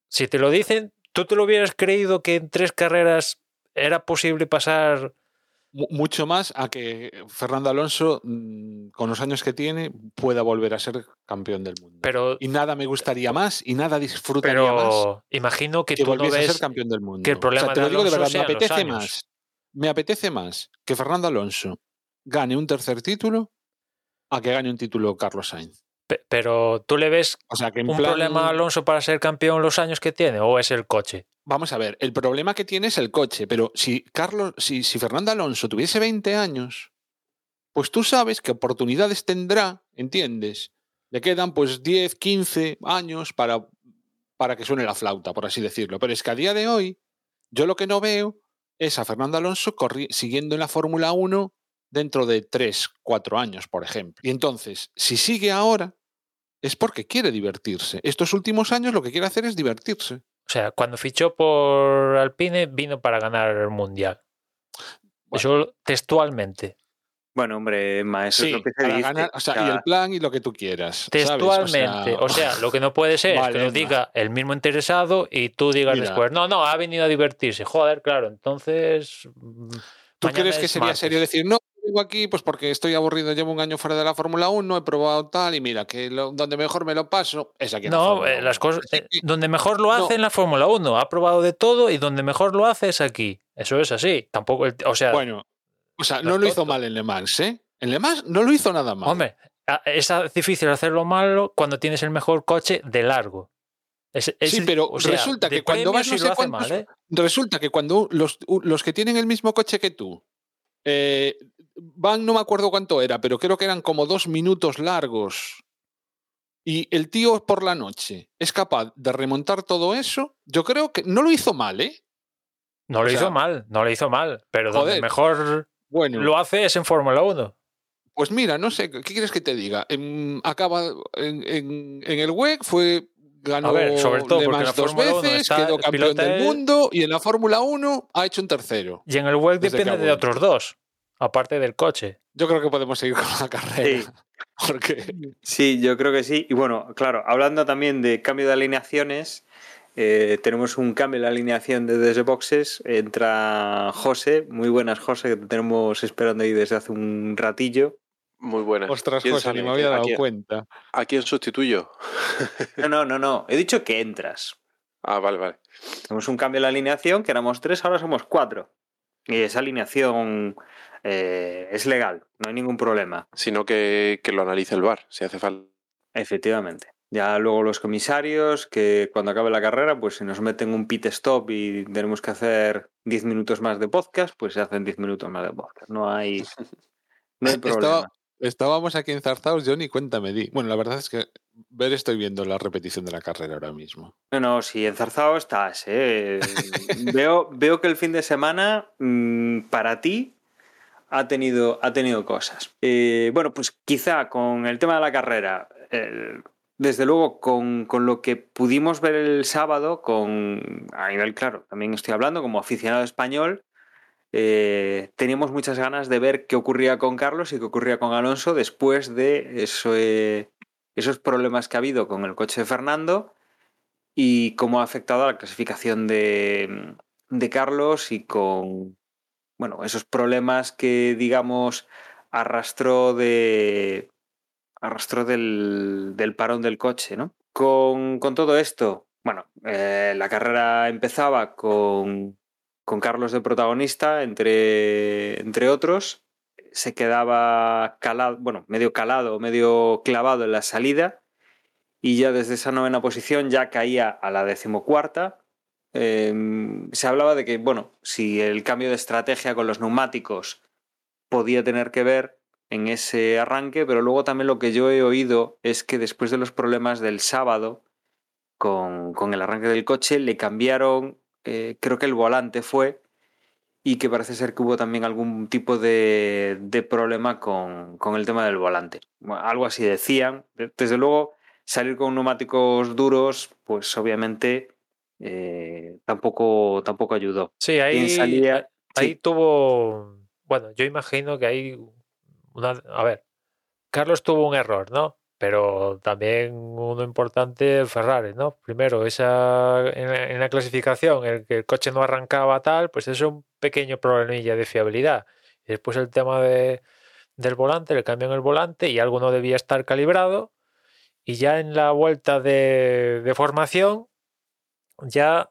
Speaker 2: Si te lo dicen, ¿tú te lo hubieras creído que en tres carreras era posible pasar
Speaker 3: mucho más a que Fernando Alonso, mm, con los años que tiene, pueda volver a ser campeón del mundo.
Speaker 2: Pero,
Speaker 3: y nada me gustaría más y nada disfrutaría más
Speaker 2: imagino que,
Speaker 3: que
Speaker 2: tú no
Speaker 3: volviese a ser campeón del mundo.
Speaker 2: que el problema
Speaker 3: o sea, te
Speaker 2: de
Speaker 3: lo digo de verdad, me apetece más. Me apetece más que Fernando Alonso gane un tercer título a que gane un título Carlos Sainz.
Speaker 2: Pe- Pero tú le ves
Speaker 3: O sea, que
Speaker 2: un
Speaker 3: plan-
Speaker 2: problema a Alonso para ser campeón los años que tiene o es el coche.
Speaker 3: Vamos a ver, el problema que tiene es el coche, pero si Carlos, si, si Fernando Alonso tuviese 20 años, pues tú sabes qué oportunidades tendrá, ¿entiendes? Le quedan pues 10, 15 años para, para que suene la flauta, por así decirlo. Pero es que a día de hoy, yo lo que no veo es a Fernando Alonso siguiendo en la Fórmula 1 dentro de 3, 4 años, por ejemplo. Y entonces, si sigue ahora, es porque quiere divertirse. Estos últimos años lo que quiere hacer es divertirse.
Speaker 2: O sea, cuando fichó por Alpine vino para ganar el mundial. Eso textualmente.
Speaker 1: Bueno, hombre, Emma, eso es lo que se
Speaker 3: para
Speaker 1: dice.
Speaker 3: ganar, o sea, y el plan y lo que tú quieras. ¿sabes?
Speaker 2: Textualmente. O sea, lo que no puede ser es que lo
Speaker 3: Emma.
Speaker 2: diga el mismo interesado y tú digas
Speaker 3: Mira.
Speaker 2: después, no, no, ha venido a divertirse. Joder, claro, entonces. mm,
Speaker 3: ¿Tú crees que sería
Speaker 2: martes.
Speaker 3: serio decir, no, vengo aquí pues porque estoy aburrido, llevo un año fuera de la Fórmula 1, he probado tal y mira, que lo- donde mejor me lo paso es aquí en
Speaker 2: No, eh,
Speaker 3: 1"?
Speaker 2: las cosas. Eh, donde mejor lo hace
Speaker 3: no.
Speaker 2: en la Fórmula 1. Ha probado de todo y donde mejor lo hace es aquí. Eso es así. Tampoco. el- o sea,
Speaker 3: Bueno, o sea,
Speaker 2: no
Speaker 3: no lo hizo mal en Le Mans, ¿eh? En Le Mans no lo hizo nada mal.
Speaker 2: hombre, es difícil hacerlo malo cuando tienes el mejor coche de largo. Es- es-
Speaker 3: Sí, pero
Speaker 2: o sea,
Speaker 3: resulta que cuando vas no sé cuántos-
Speaker 2: mal, ¿eh?
Speaker 3: Resulta que cuando los, los que tienen el mismo coche que tú eh, van, no me acuerdo cuánto era, pero creo que eran como dos minutos largos. Y el tío por la noche es capaz de remontar todo eso. Yo creo que no lo hizo mal, ¿eh?
Speaker 2: No lo
Speaker 3: sea,
Speaker 2: hizo mal, no lo hizo mal. Pero donde mejor
Speaker 3: Bueno,
Speaker 2: lo hace es en Fórmula 1.
Speaker 3: pues mira, no sé, ¿qué quieres que te diga? En- acaba en, en- en el WEC, fue ganó
Speaker 2: A ver, sobre todo
Speaker 3: Le
Speaker 2: porque
Speaker 3: Mans
Speaker 2: en la
Speaker 3: dos
Speaker 2: Fórmula 1
Speaker 3: veces, quedó campeón del mundo y en la Fórmula 1 ha hecho un tercero.
Speaker 2: Y en el
Speaker 3: que
Speaker 2: depende de otros dos, aparte del coche.
Speaker 3: Yo creo que podemos seguir con la carrera.
Speaker 1: Sí.
Speaker 3: Porque
Speaker 1: Sí, yo creo que sí. Y bueno, claro, hablando también de cambio de alineaciones, eh, tenemos un cambio en la alineación de desde boxes. Entra José, muy buenas José, que te tenemos esperando ahí desde hace un ratillo.
Speaker 4: Muy buena.
Speaker 3: Ostras,
Speaker 4: ¿Quién
Speaker 3: José, ni me había
Speaker 4: ¿A
Speaker 3: dado
Speaker 4: quién-
Speaker 3: cuenta.
Speaker 4: ¿A quién sustituyo?
Speaker 1: No, no, no, no. He dicho que entras.
Speaker 4: Ah, vale, vale.
Speaker 1: Tenemos un cambio en la alineación, que éramos tres, ahora somos cuatro. Y esa alineación eh, es legal, no hay ningún problema.
Speaker 4: Sino que, que lo analice el VAR, si hace falta.
Speaker 1: Efectivamente. Ya luego los comisarios, que cuando acabe la carrera, pues si nos meten un pit stop y tenemos que hacer 10 minutos más de podcast, pues se hacen 10 minutos más de podcast. No hay, no hay problema.
Speaker 3: Estábamos aquí enzarzados, yo ni cuenta me di. Bueno, la verdad es que ver estoy viendo la repetición de la carrera ahora mismo.
Speaker 1: No, no, si enzarzado estás. ¿eh? veo, veo que el fin de semana mm, para ti ha tenido, ha tenido cosas. Eh, bueno, pues quizá con el tema de la carrera, eh, desde luego con, con lo que pudimos ver el sábado, con, a nivel claro, también estoy hablando como aficionado español, eh, teníamos muchas ganas de ver qué ocurría con Carlos y qué ocurría con Alonso después de eso, eh, esos problemas que ha habido con el coche de Fernando y cómo ha afectado a la clasificación de, de Carlos y con bueno, esos problemas que digamos arrastró de arrastró del, del parón del coche, ¿no? Con, con todo esto, bueno, eh, la carrera empezaba con, con Carlos de protagonista, entre, entre otros. Se quedaba calado, bueno, medio calado, medio clavado en la salida. Y ya desde esa novena posición ya caía a la decimocuarta. Eh, se hablaba de que, bueno, si el cambio de estrategia con los neumáticos podía tener que ver en ese arranque, pero luego también lo que yo he oído es que después de los problemas del sábado con, con el arranque del coche, le cambiaron, eh, creo que el volante fue, y que parece ser que hubo también algún tipo de, problema con, con, el tema del volante. Algo así decían. Desde luego, salir con neumáticos duros, pues obviamente eh, tampoco, tampoco ayudó.
Speaker 2: Sí, ahí,
Speaker 1: salía,
Speaker 2: ahí
Speaker 1: sí.
Speaker 2: tuvo, bueno, yo imagino que una, a ver, Carlos tuvo un error, ¿no? Pero también uno importante, Ferrari, ¿no? Primero, esa en la, en la clasificación, el que el coche no arrancaba tal, pues eso es un pequeño problemilla de fiabilidad. Y después el tema de, del volante, le cambian el volante y algo no debía estar calibrado. Y ya en la vuelta de, de formación, ya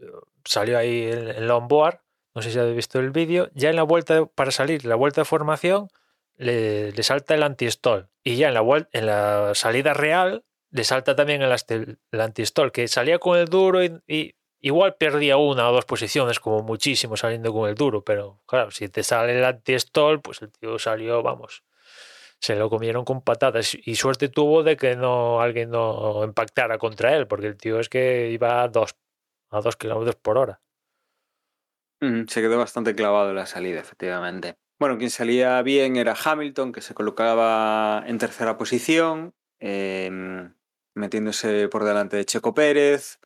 Speaker 2: eh, salió ahí el, el no sé si habéis visto el vídeo, ya en la vuelta, para salir, la vuelta de formación, le, le salta el anti-stall. Y ya en la, vuel- en la salida real, le salta también el, el anti-stall, que salía con el duro y, y igual perdía una o dos posiciones, como muchísimo saliendo con el duro, pero claro, si te sale el anti-stall, pues el tío salió, vamos, se lo comieron con patatas y suerte tuvo de que no alguien no impactara contra él, porque el tío es que iba a dos, a dos kilómetros por hora.
Speaker 1: Mm, Se quedó bastante clavado en la salida, efectivamente. Bueno, quien salía bien era Hamilton, que se colocaba en tercera posición, em, metiéndose por delante de Checo Pérez.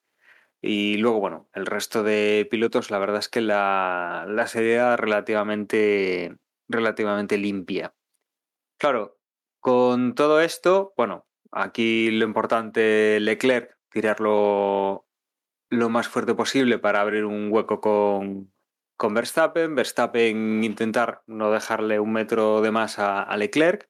Speaker 1: Y luego, bueno, el resto de pilotos, la verdad es que la, la serie relativamente, relativamente limpia. Claro, con todo esto, bueno, aquí lo importante, Leclerc, tirarlo lo más fuerte posible para abrir un hueco con, con Verstappen. Verstappen intentar no dejarle un metro de más a, Leclerc.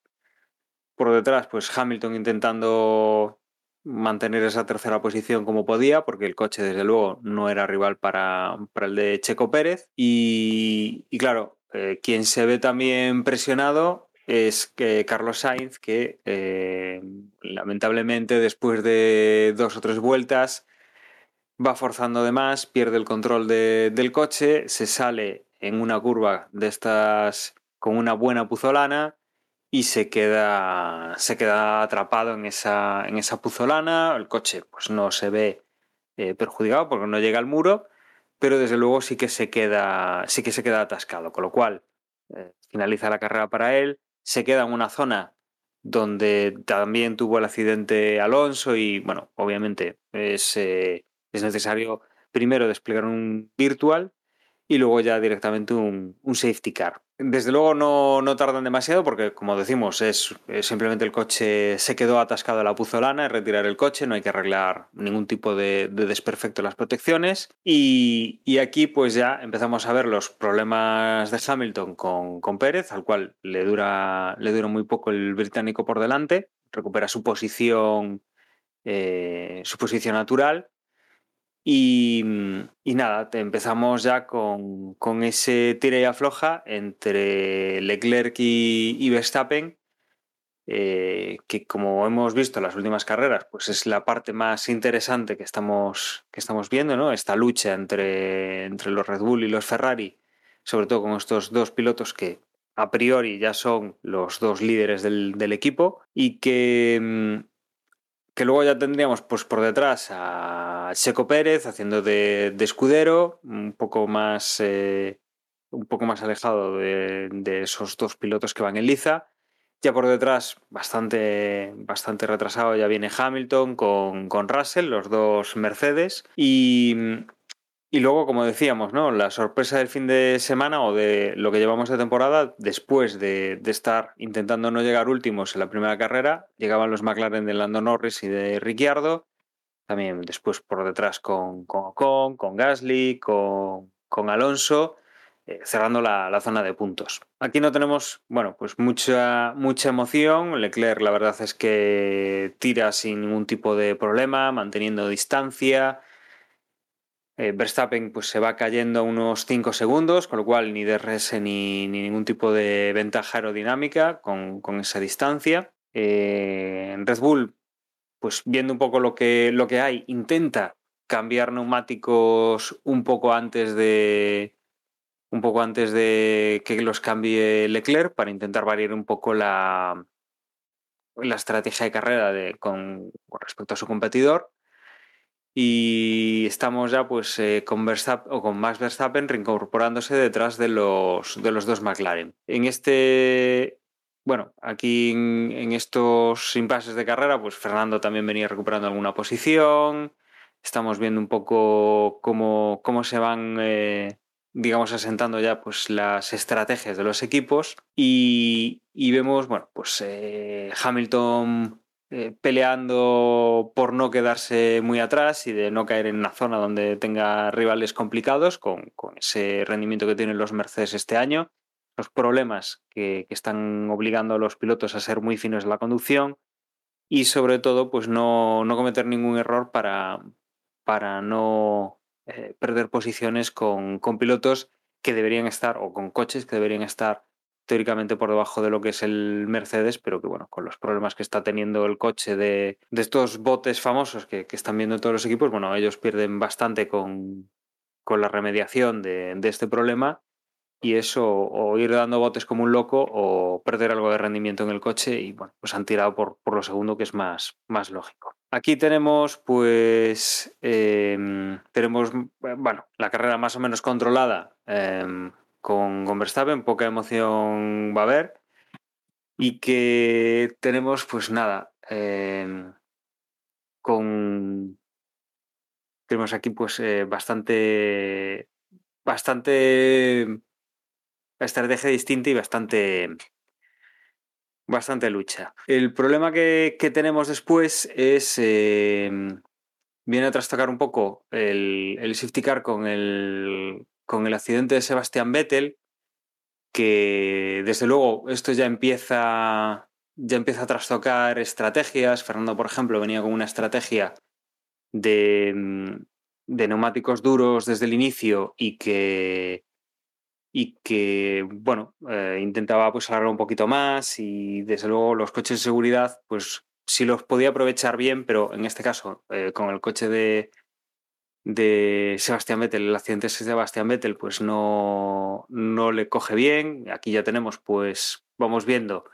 Speaker 1: Por detrás, pues Hamilton intentando mantener esa tercera posición como podía, porque el coche, desde luego, no era rival para, para el de Checo Pérez. Y, y claro, eh, quien se ve también presionado es que Carlos Sainz, que eh, lamentablemente después de dos o tres vueltas va forzando de más, pierde el control de- del coche, se sale en una curva de estas con una buena puzolana y se queda, se queda atrapado en esa, en esa puzolana. El coche pues no se ve eh, perjudicado porque no llega al muro, pero desde luego sí que se queda, sí que se queda atascado, con lo cual eh, finaliza la carrera para él, se queda en una zona donde también tuvo el accidente Alonso y bueno, obviamente es, eh, es necesario primero desplegar un virtual y luego ya directamente un, un safety car. Desde luego no, no tardan demasiado porque, como decimos, es, simplemente el coche se quedó atascado a la puzolana, es retirar el coche, no hay que arreglar ningún tipo de, de desperfecto en las protecciones. Y, y aquí pues ya empezamos a ver los problemas de Hamilton con, con Pérez, al cual le dura, le dura muy poco el británico por delante, recupera su posición, eh, su posición natural. Y, y nada, empezamos ya con, con ese tira y afloja entre Leclerc y, y Verstappen, eh, que como hemos visto en las últimas carreras, pues es la parte más interesante que estamos, que estamos viendo, ¿no? Esta lucha entre, entre los Red Bull y los Ferrari, sobre todo con estos dos pilotos que a priori ya son los dos líderes del, del equipo y que, mm, que luego ya tendríamos pues por detrás a Checo Pérez haciendo de, de escudero, un poco más eh, un poco más alejado de, de esos dos pilotos que van en liza. Ya por detrás, bastante, bastante retrasado, ya viene Hamilton con, con Russell, los dos Mercedes. Y, y luego, como decíamos, ¿no? La sorpresa del fin de semana o de lo que llevamos de temporada, después de, de estar intentando no llegar últimos en la primera carrera, llegaban los McLaren de Lando Norris y de Ricciardo. También después por detrás con, con Ocon, con Gasly, con, con Alonso, eh, cerrando la, la, zona de puntos. Aquí no tenemos, bueno, pues mucha, mucha emoción. Leclerc, la verdad es que tira sin ningún tipo de problema, manteniendo distancia. Eh, Verstappen pues, se va cayendo a unos 5 segundos, con lo cual ni DRS ni, ni ningún tipo de ventaja aerodinámica con, esa distancia. Eh, Red Bull, pues viendo un poco lo que, lo que hay, intenta cambiar neumáticos un poco antes de un poco antes de que los cambie Leclerc para intentar variar un poco la, la estrategia de carrera de, con respecto a su competidor y estamos ya pues eh, con Verstappen o con Max Verstappen reincorporándose detrás de los, de los dos McLaren. En este, bueno, aquí en, estos impases de carrera, pues Fernando también venía recuperando alguna posición. Estamos viendo un poco cómo, cómo se van, eh, digamos, asentando ya pues las estrategias de los equipos y, y vemos, bueno, pues eh, Hamilton eh, peleando por no quedarse muy atrás y de no caer en una zona donde tenga rivales complicados con, con ese rendimiento que tienen los Mercedes este año. los problemas que, que, están obligando a los pilotos a ser muy finos en la conducción y sobre todo pues no, no cometer ningún error para, para no eh, perder posiciones con, con, pilotos que deberían estar o con coches que deberían estar teóricamente por debajo de lo que es el Mercedes, pero que bueno, con los problemas que está teniendo el coche de, de estos botes famosos que, que, están viendo todos los equipos, bueno, ellos pierden bastante con, con la remediación de, de, este problema y eso o ir dando botes como un loco o perder algo de rendimiento en el coche y bueno, pues han tirado por, por lo segundo que es más, más lógico. Aquí tenemos pues eh, tenemos bueno, la carrera más o menos controlada eh, con, con Verstappen, poca emoción va a haber y que tenemos pues nada eh, con tenemos aquí pues eh, bastante bastante estrategia distinta y bastante bastante lucha. El problema que, que tenemos después es eh, viene a trastocar un poco el, el safety car con el con el accidente de Sebastián Vettel que desde luego esto ya empieza ya empieza a trastocar estrategias. Fernando, por ejemplo, venía con una estrategia de, de neumáticos duros desde el inicio y que y que, bueno, eh, intentaba pues un poquito más y desde luego los coches de seguridad, pues sí los podía aprovechar bien, pero en este caso, eh, con el coche de, de Sebastián Vettel, el accidente de Sebastián Vettel, pues no, no le coge bien. Aquí ya tenemos, pues vamos viendo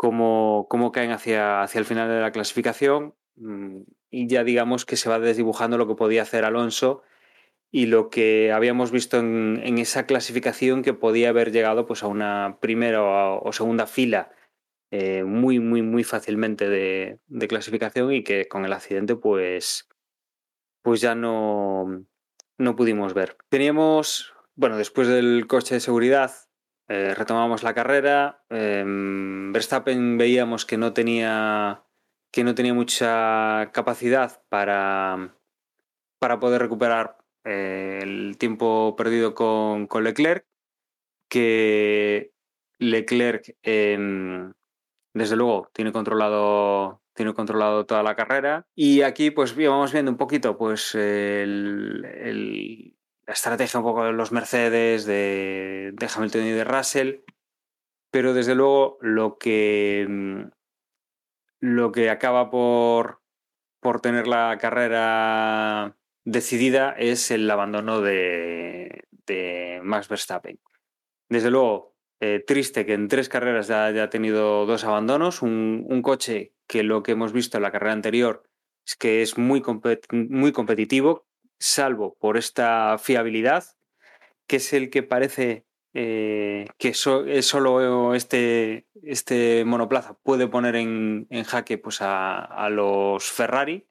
Speaker 1: cómo, cómo caen hacia, hacia el final de la clasificación mm, y ya digamos que se va desdibujando lo que podía hacer Alonso y lo que habíamos visto en, esa clasificación que podía haber llegado pues a una primera o, o segunda fila eh, muy muy muy fácilmente de, de, clasificación y que con el accidente pues pues ya no no pudimos ver. Teníamos bueno después del coche de seguridad eh, retomamos la carrera eh, Verstappen veíamos que no tenía que no tenía mucha capacidad para para poder recuperar eh, el tiempo perdido con, con, Leclerc, que Leclerc desde luego tiene controlado tiene controlado toda la carrera y aquí pues vamos viendo un poquito pues la estrategia un poco de los Mercedes de, Hamilton y de Russell pero desde luego lo que lo que acaba por por tener la carrera decidida es el abandono de Max Verstappen. Desde luego, eh, triste que en tres carreras ya haya tenido dos abandonos, un, un, coche que lo que hemos visto en la carrera anterior es que es muy, muy competitivo, salvo por esta fiabilidad, que es el que parece eh, que solo este, este monoplaza puede poner en, en jaque pues a, a los Ferrari,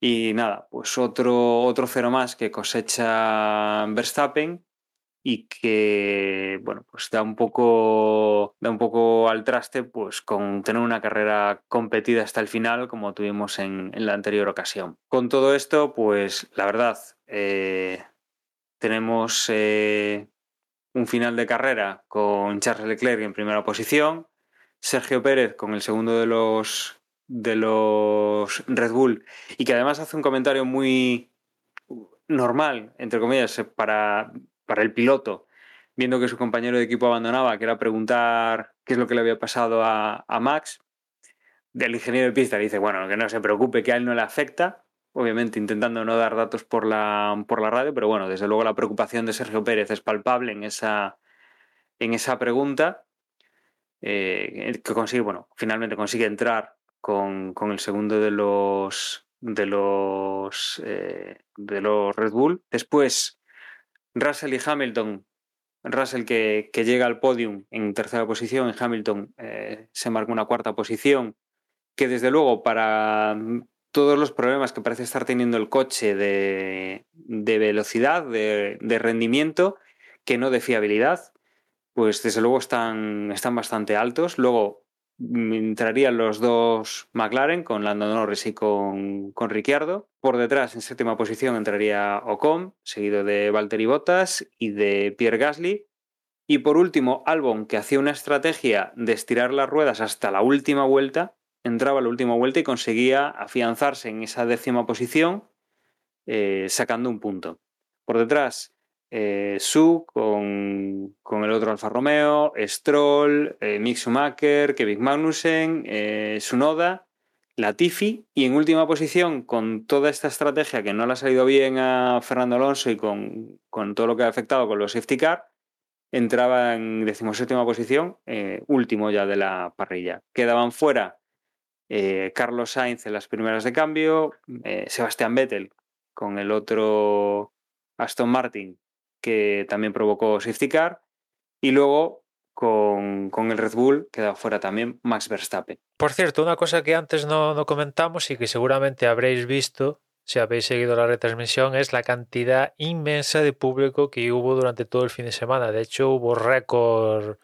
Speaker 1: y nada, pues otro, otro cero más que cosecha Verstappen y que bueno pues da un poco da un poco al traste pues con tener una carrera competida hasta el final como tuvimos en, en la anterior ocasión. Con todo esto pues la verdad eh, tenemos eh, un final de carrera con Charles Leclerc en primera posición Sergio Pérez con el segundo de los de los Red Bull y que además hace un comentario muy normal, entre comillas, para, para el piloto, viendo que su compañero de equipo abandonaba, que era preguntar qué es lo que le había pasado a, Max. Del ingeniero de pista dice, bueno, que no se preocupe, que a él no le afecta, obviamente intentando no dar datos por la, por la radio, pero bueno, desde luego la preocupación de Sergio Pérez es palpable en esa, en esa pregunta, eh, que consigue, bueno, finalmente consigue entrar con, con el segundo de los de los eh, de los Red Bull. Después, Russell y Hamilton. Russell que, llega al podium en tercera posición, en Hamilton eh, se marca una cuarta posición, que desde luego para todos los problemas que parece estar teniendo el coche de, de velocidad, de, de, rendimiento, que no de fiabilidad, pues desde luego están, están bastante altos. Luego, entrarían los dos McLaren con Lando Norris y con, con Ricciardo. Por detrás, en séptima posición, entraría Ocon, seguido de Valtteri Bottas y de Pierre Gasly. Y por último, Albon, que hacía una estrategia de estirar las ruedas hasta la última vuelta, entraba a la última vuelta y conseguía afianzarse en esa décima posición, eh, sacando un punto. Por detrás, eh, Su con, con, el otro Alfa Romeo, Stroll, eh, Mick Schumacher, Kevin Magnussen, eh, Sunoda, Latifi y en última posición con toda esta estrategia que no le ha salido bien a Fernando Alonso y con, con todo lo que ha afectado con los safety car, entraba en decimoséptima posición, eh, último ya de la parrilla. Quedaban fuera eh, Carlos Sainz en las primeras de cambio, eh, Sebastián Vettel con el otro Aston Martin que también provocó safety car y luego con, con, el Red Bull queda fuera también Max Verstappen.
Speaker 2: Por cierto, una cosa que antes no, no, comentamos y que seguramente habréis visto si habéis seguido la retransmisión es la cantidad inmensa de público que hubo durante todo el fin de semana. De hecho, hubo récord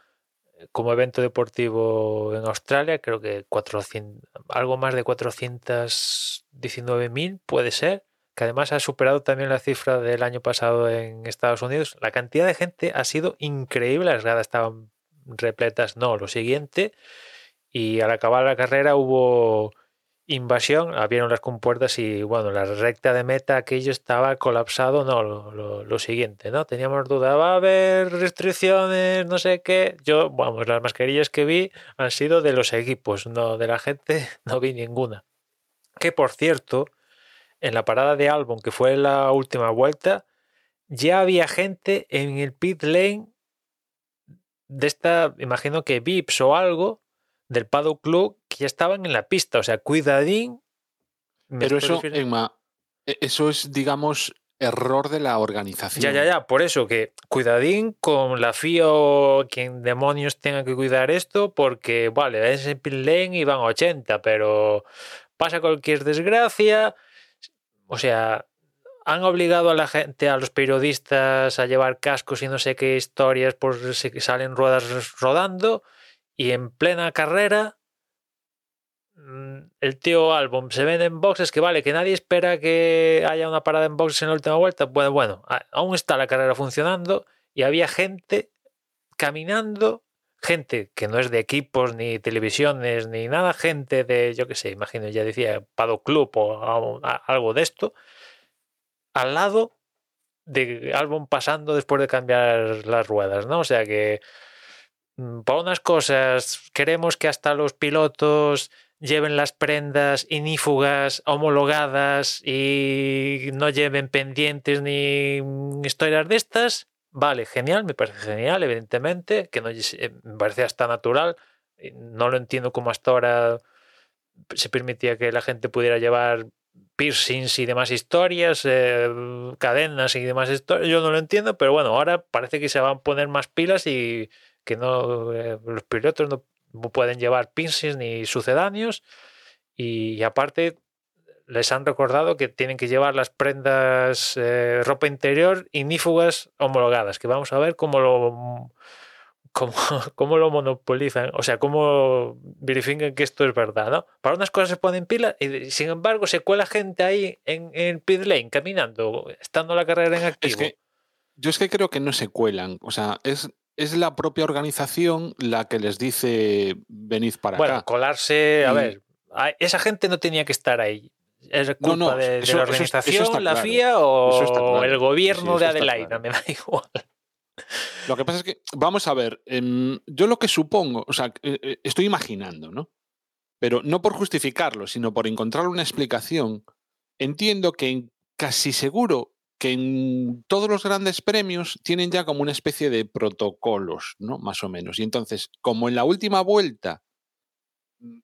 Speaker 2: como evento deportivo en Australia, creo que 400, algo más de 419.000 puede ser, que además ha superado también la cifra del año pasado en Estados Unidos. La cantidad de gente ha sido increíble, las gradas estaban repletas, no, lo siguiente, y al acabar la carrera hubo invasión, abrieron las compuertas y bueno, la recta de meta aquello estaba colapsado, no, lo, siguiente, ¿no? Teníamos duda, va a haber restricciones, no sé qué. Yo, vamos, las mascarillas que vi han sido de los equipos, no de la gente, no vi ninguna. Que por cierto, en la parada de Albon, que fue la última vuelta, ya había gente en el pit lane de esta, imagino que VIPs o algo, del Paddock Club que ya estaban en la pista. O sea, cuidadín.
Speaker 3: Pero eso, Emma, eso es, digamos, error de la organización.
Speaker 2: Ya, ya, ya. Por eso que cuidadín con la FIA o quien demonios tenga que cuidar esto, porque, vale, es en pit lane y van a 80, pero pasa cualquier desgracia. O sea, han obligado a la gente, a los periodistas, a llevar cascos y no sé qué historias por si salen ruedas rodando y en plena carrera mm, el tío Albon se vende en boxes que vale, que nadie espera que haya una parada en boxes en la última vuelta. Bueno, bueno, aún está la carrera funcionando y había gente caminando, gente que no es de equipos ni televisiones ni nada, gente de, yo qué sé, imagino, ya decía, Pado Club o algo de esto, al lado de Albon pasando después de cambiar las ruedas, ¿no? O sea que para unas cosas queremos que hasta los pilotos lleven las prendas inífugas homologadas y no lleven pendientes ni historias de estas. Vale, genial, me parece genial, evidentemente, que no, me parece hasta natural. No lo entiendo cómo hasta ahora se permitía que la gente pudiera llevar piercings y demás historias, eh, cadenas y demás historias. Yo no lo entiendo, pero bueno, ahora parece que se van a poner más pilas y, que no eh, los pilotos no, pueden llevar pinces ni sucedáneos y, aparte les han recordado que tienen que llevar las prendas eh, ropa interior ignífugas homologadas que vamos a ver cómo lo cómo, cómo, lo monopolizan, o sea, cómo verifican que esto es verdad, ¿no? Para unas cosas se ponen pila y sin embargo se cuela gente ahí en, en el pit lane caminando, estando la carrera en activo.
Speaker 3: Es que, yo es que creo que no se cuelan, o sea, es es la propia organización la que les dice venid para
Speaker 2: bueno,
Speaker 3: acá.
Speaker 2: colarse, a ver, esa gente no tenía que estar ahí. Es culpa no, no, de, eso, de, la organización, eso, eso la claro. FIA o claro. el gobierno sí, de Adelaida, claro. me da igual.
Speaker 3: Lo que pasa es que, vamos a ver, eh, yo lo que supongo, o sea, eh, estoy imaginando, ¿no? Pero no por justificarlo, sino por encontrar una explicación, entiendo que casi seguro que en todos los grandes premios tienen ya como una especie de protocolos, ¿no? Más o menos. Y entonces, como en la última vuelta,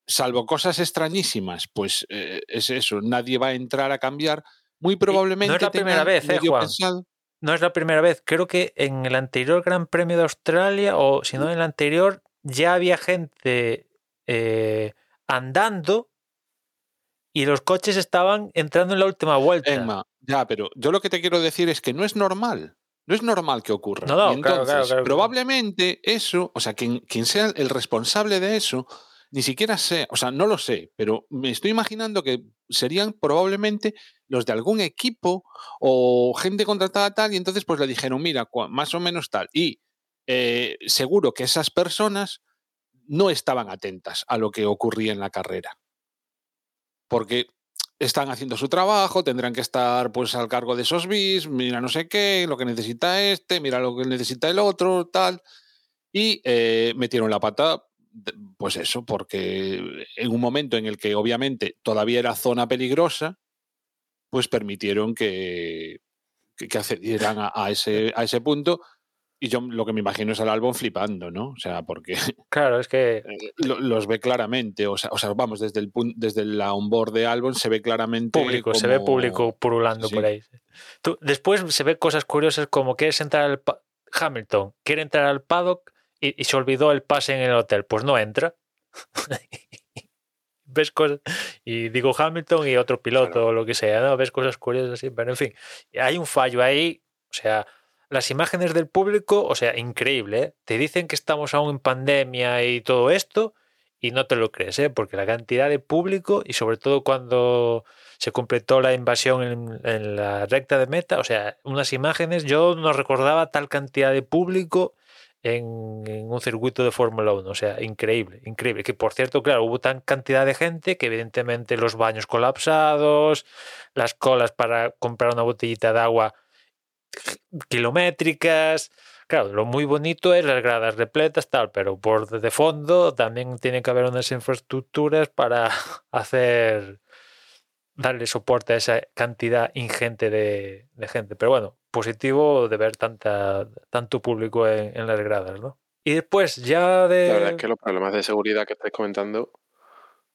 Speaker 3: salvo cosas extrañísimas, pues eh, es eso, nadie va a entrar a cambiar, muy probablemente...
Speaker 2: No es la primera vez, eh, Juan. Pensado... No es la primera vez. Creo que en el anterior Gran Premio de Australia, o si no en el anterior, ya había gente eh, andando y los coches estaban entrando en la última vuelta.
Speaker 3: Emma, ya, pero yo lo que te quiero decir es que no es normal. No es normal que ocurra.
Speaker 2: No, no,
Speaker 3: y entonces,
Speaker 2: claro, claro, claro.
Speaker 3: probablemente eso, o sea, quien, quien sea el responsable de eso, ni siquiera sé, o sea, no lo sé, pero me estoy imaginando que serían probablemente los de algún equipo o gente contratada tal, y entonces pues le dijeron, mira, más o menos tal. Y eh, seguro que esas personas no estaban atentas a lo que ocurría en la carrera. Porque están haciendo su trabajo, tendrán que estar pues al cargo de esos bis, mira no sé qué, lo que necesita este, mira lo que necesita el otro, tal. Y eh, metieron la pata, pues eso, porque en un momento en el que obviamente todavía era zona peligrosa, pues permitieron que, que, que accedieran a, a ese, a ese punto. Y yo lo que me imagino es al Albon flipando, ¿no? O sea, porque
Speaker 2: Claro, es que
Speaker 3: lo- los ve claramente. O sea, o sea, vamos, desde el desde la onboard de Albon se ve claramente.
Speaker 2: público, se ve público purulando
Speaker 3: Sí.
Speaker 2: por ahí. Tú- después se ve cosas curiosas como quieres entrar al pa- Hamilton, quiere entrar al paddock y, y se olvidó el pase en el hotel, pues no entra. Ves cosas, y digo Hamilton y otro piloto
Speaker 4: Claro.
Speaker 2: o lo que sea, ¿no? Ves cosas curiosas así, pero en fin, hay un fallo ahí, o sea, las imágenes del público, o sea, increíble, ¿eh? Te dicen que estamos aún en pandemia y todo esto, y no te lo crees, ¿eh? Porque la cantidad de público, y sobre todo cuando se completó la invasión en, en la recta de meta, o sea, unas imágenes, yo no recordaba tal cantidad de público en, en un circuito de Fórmula 1, o sea, increíble, increíble. Que por cierto, claro, hubo tan cantidad de gente que evidentemente los baños colapsados, las colas para comprar una botellita de agua kilométricas. Claro, lo muy bonito es las gradas repletas, tal, pero por de fondo también tiene que haber unas infraestructuras para hacer darle soporte a esa cantidad ingente de, gente. Pero bueno, positivo de ver tanta, tanto público en, las gradas, ¿no? Y después ya de...
Speaker 4: La verdad es que los problemas de seguridad que estáis comentando,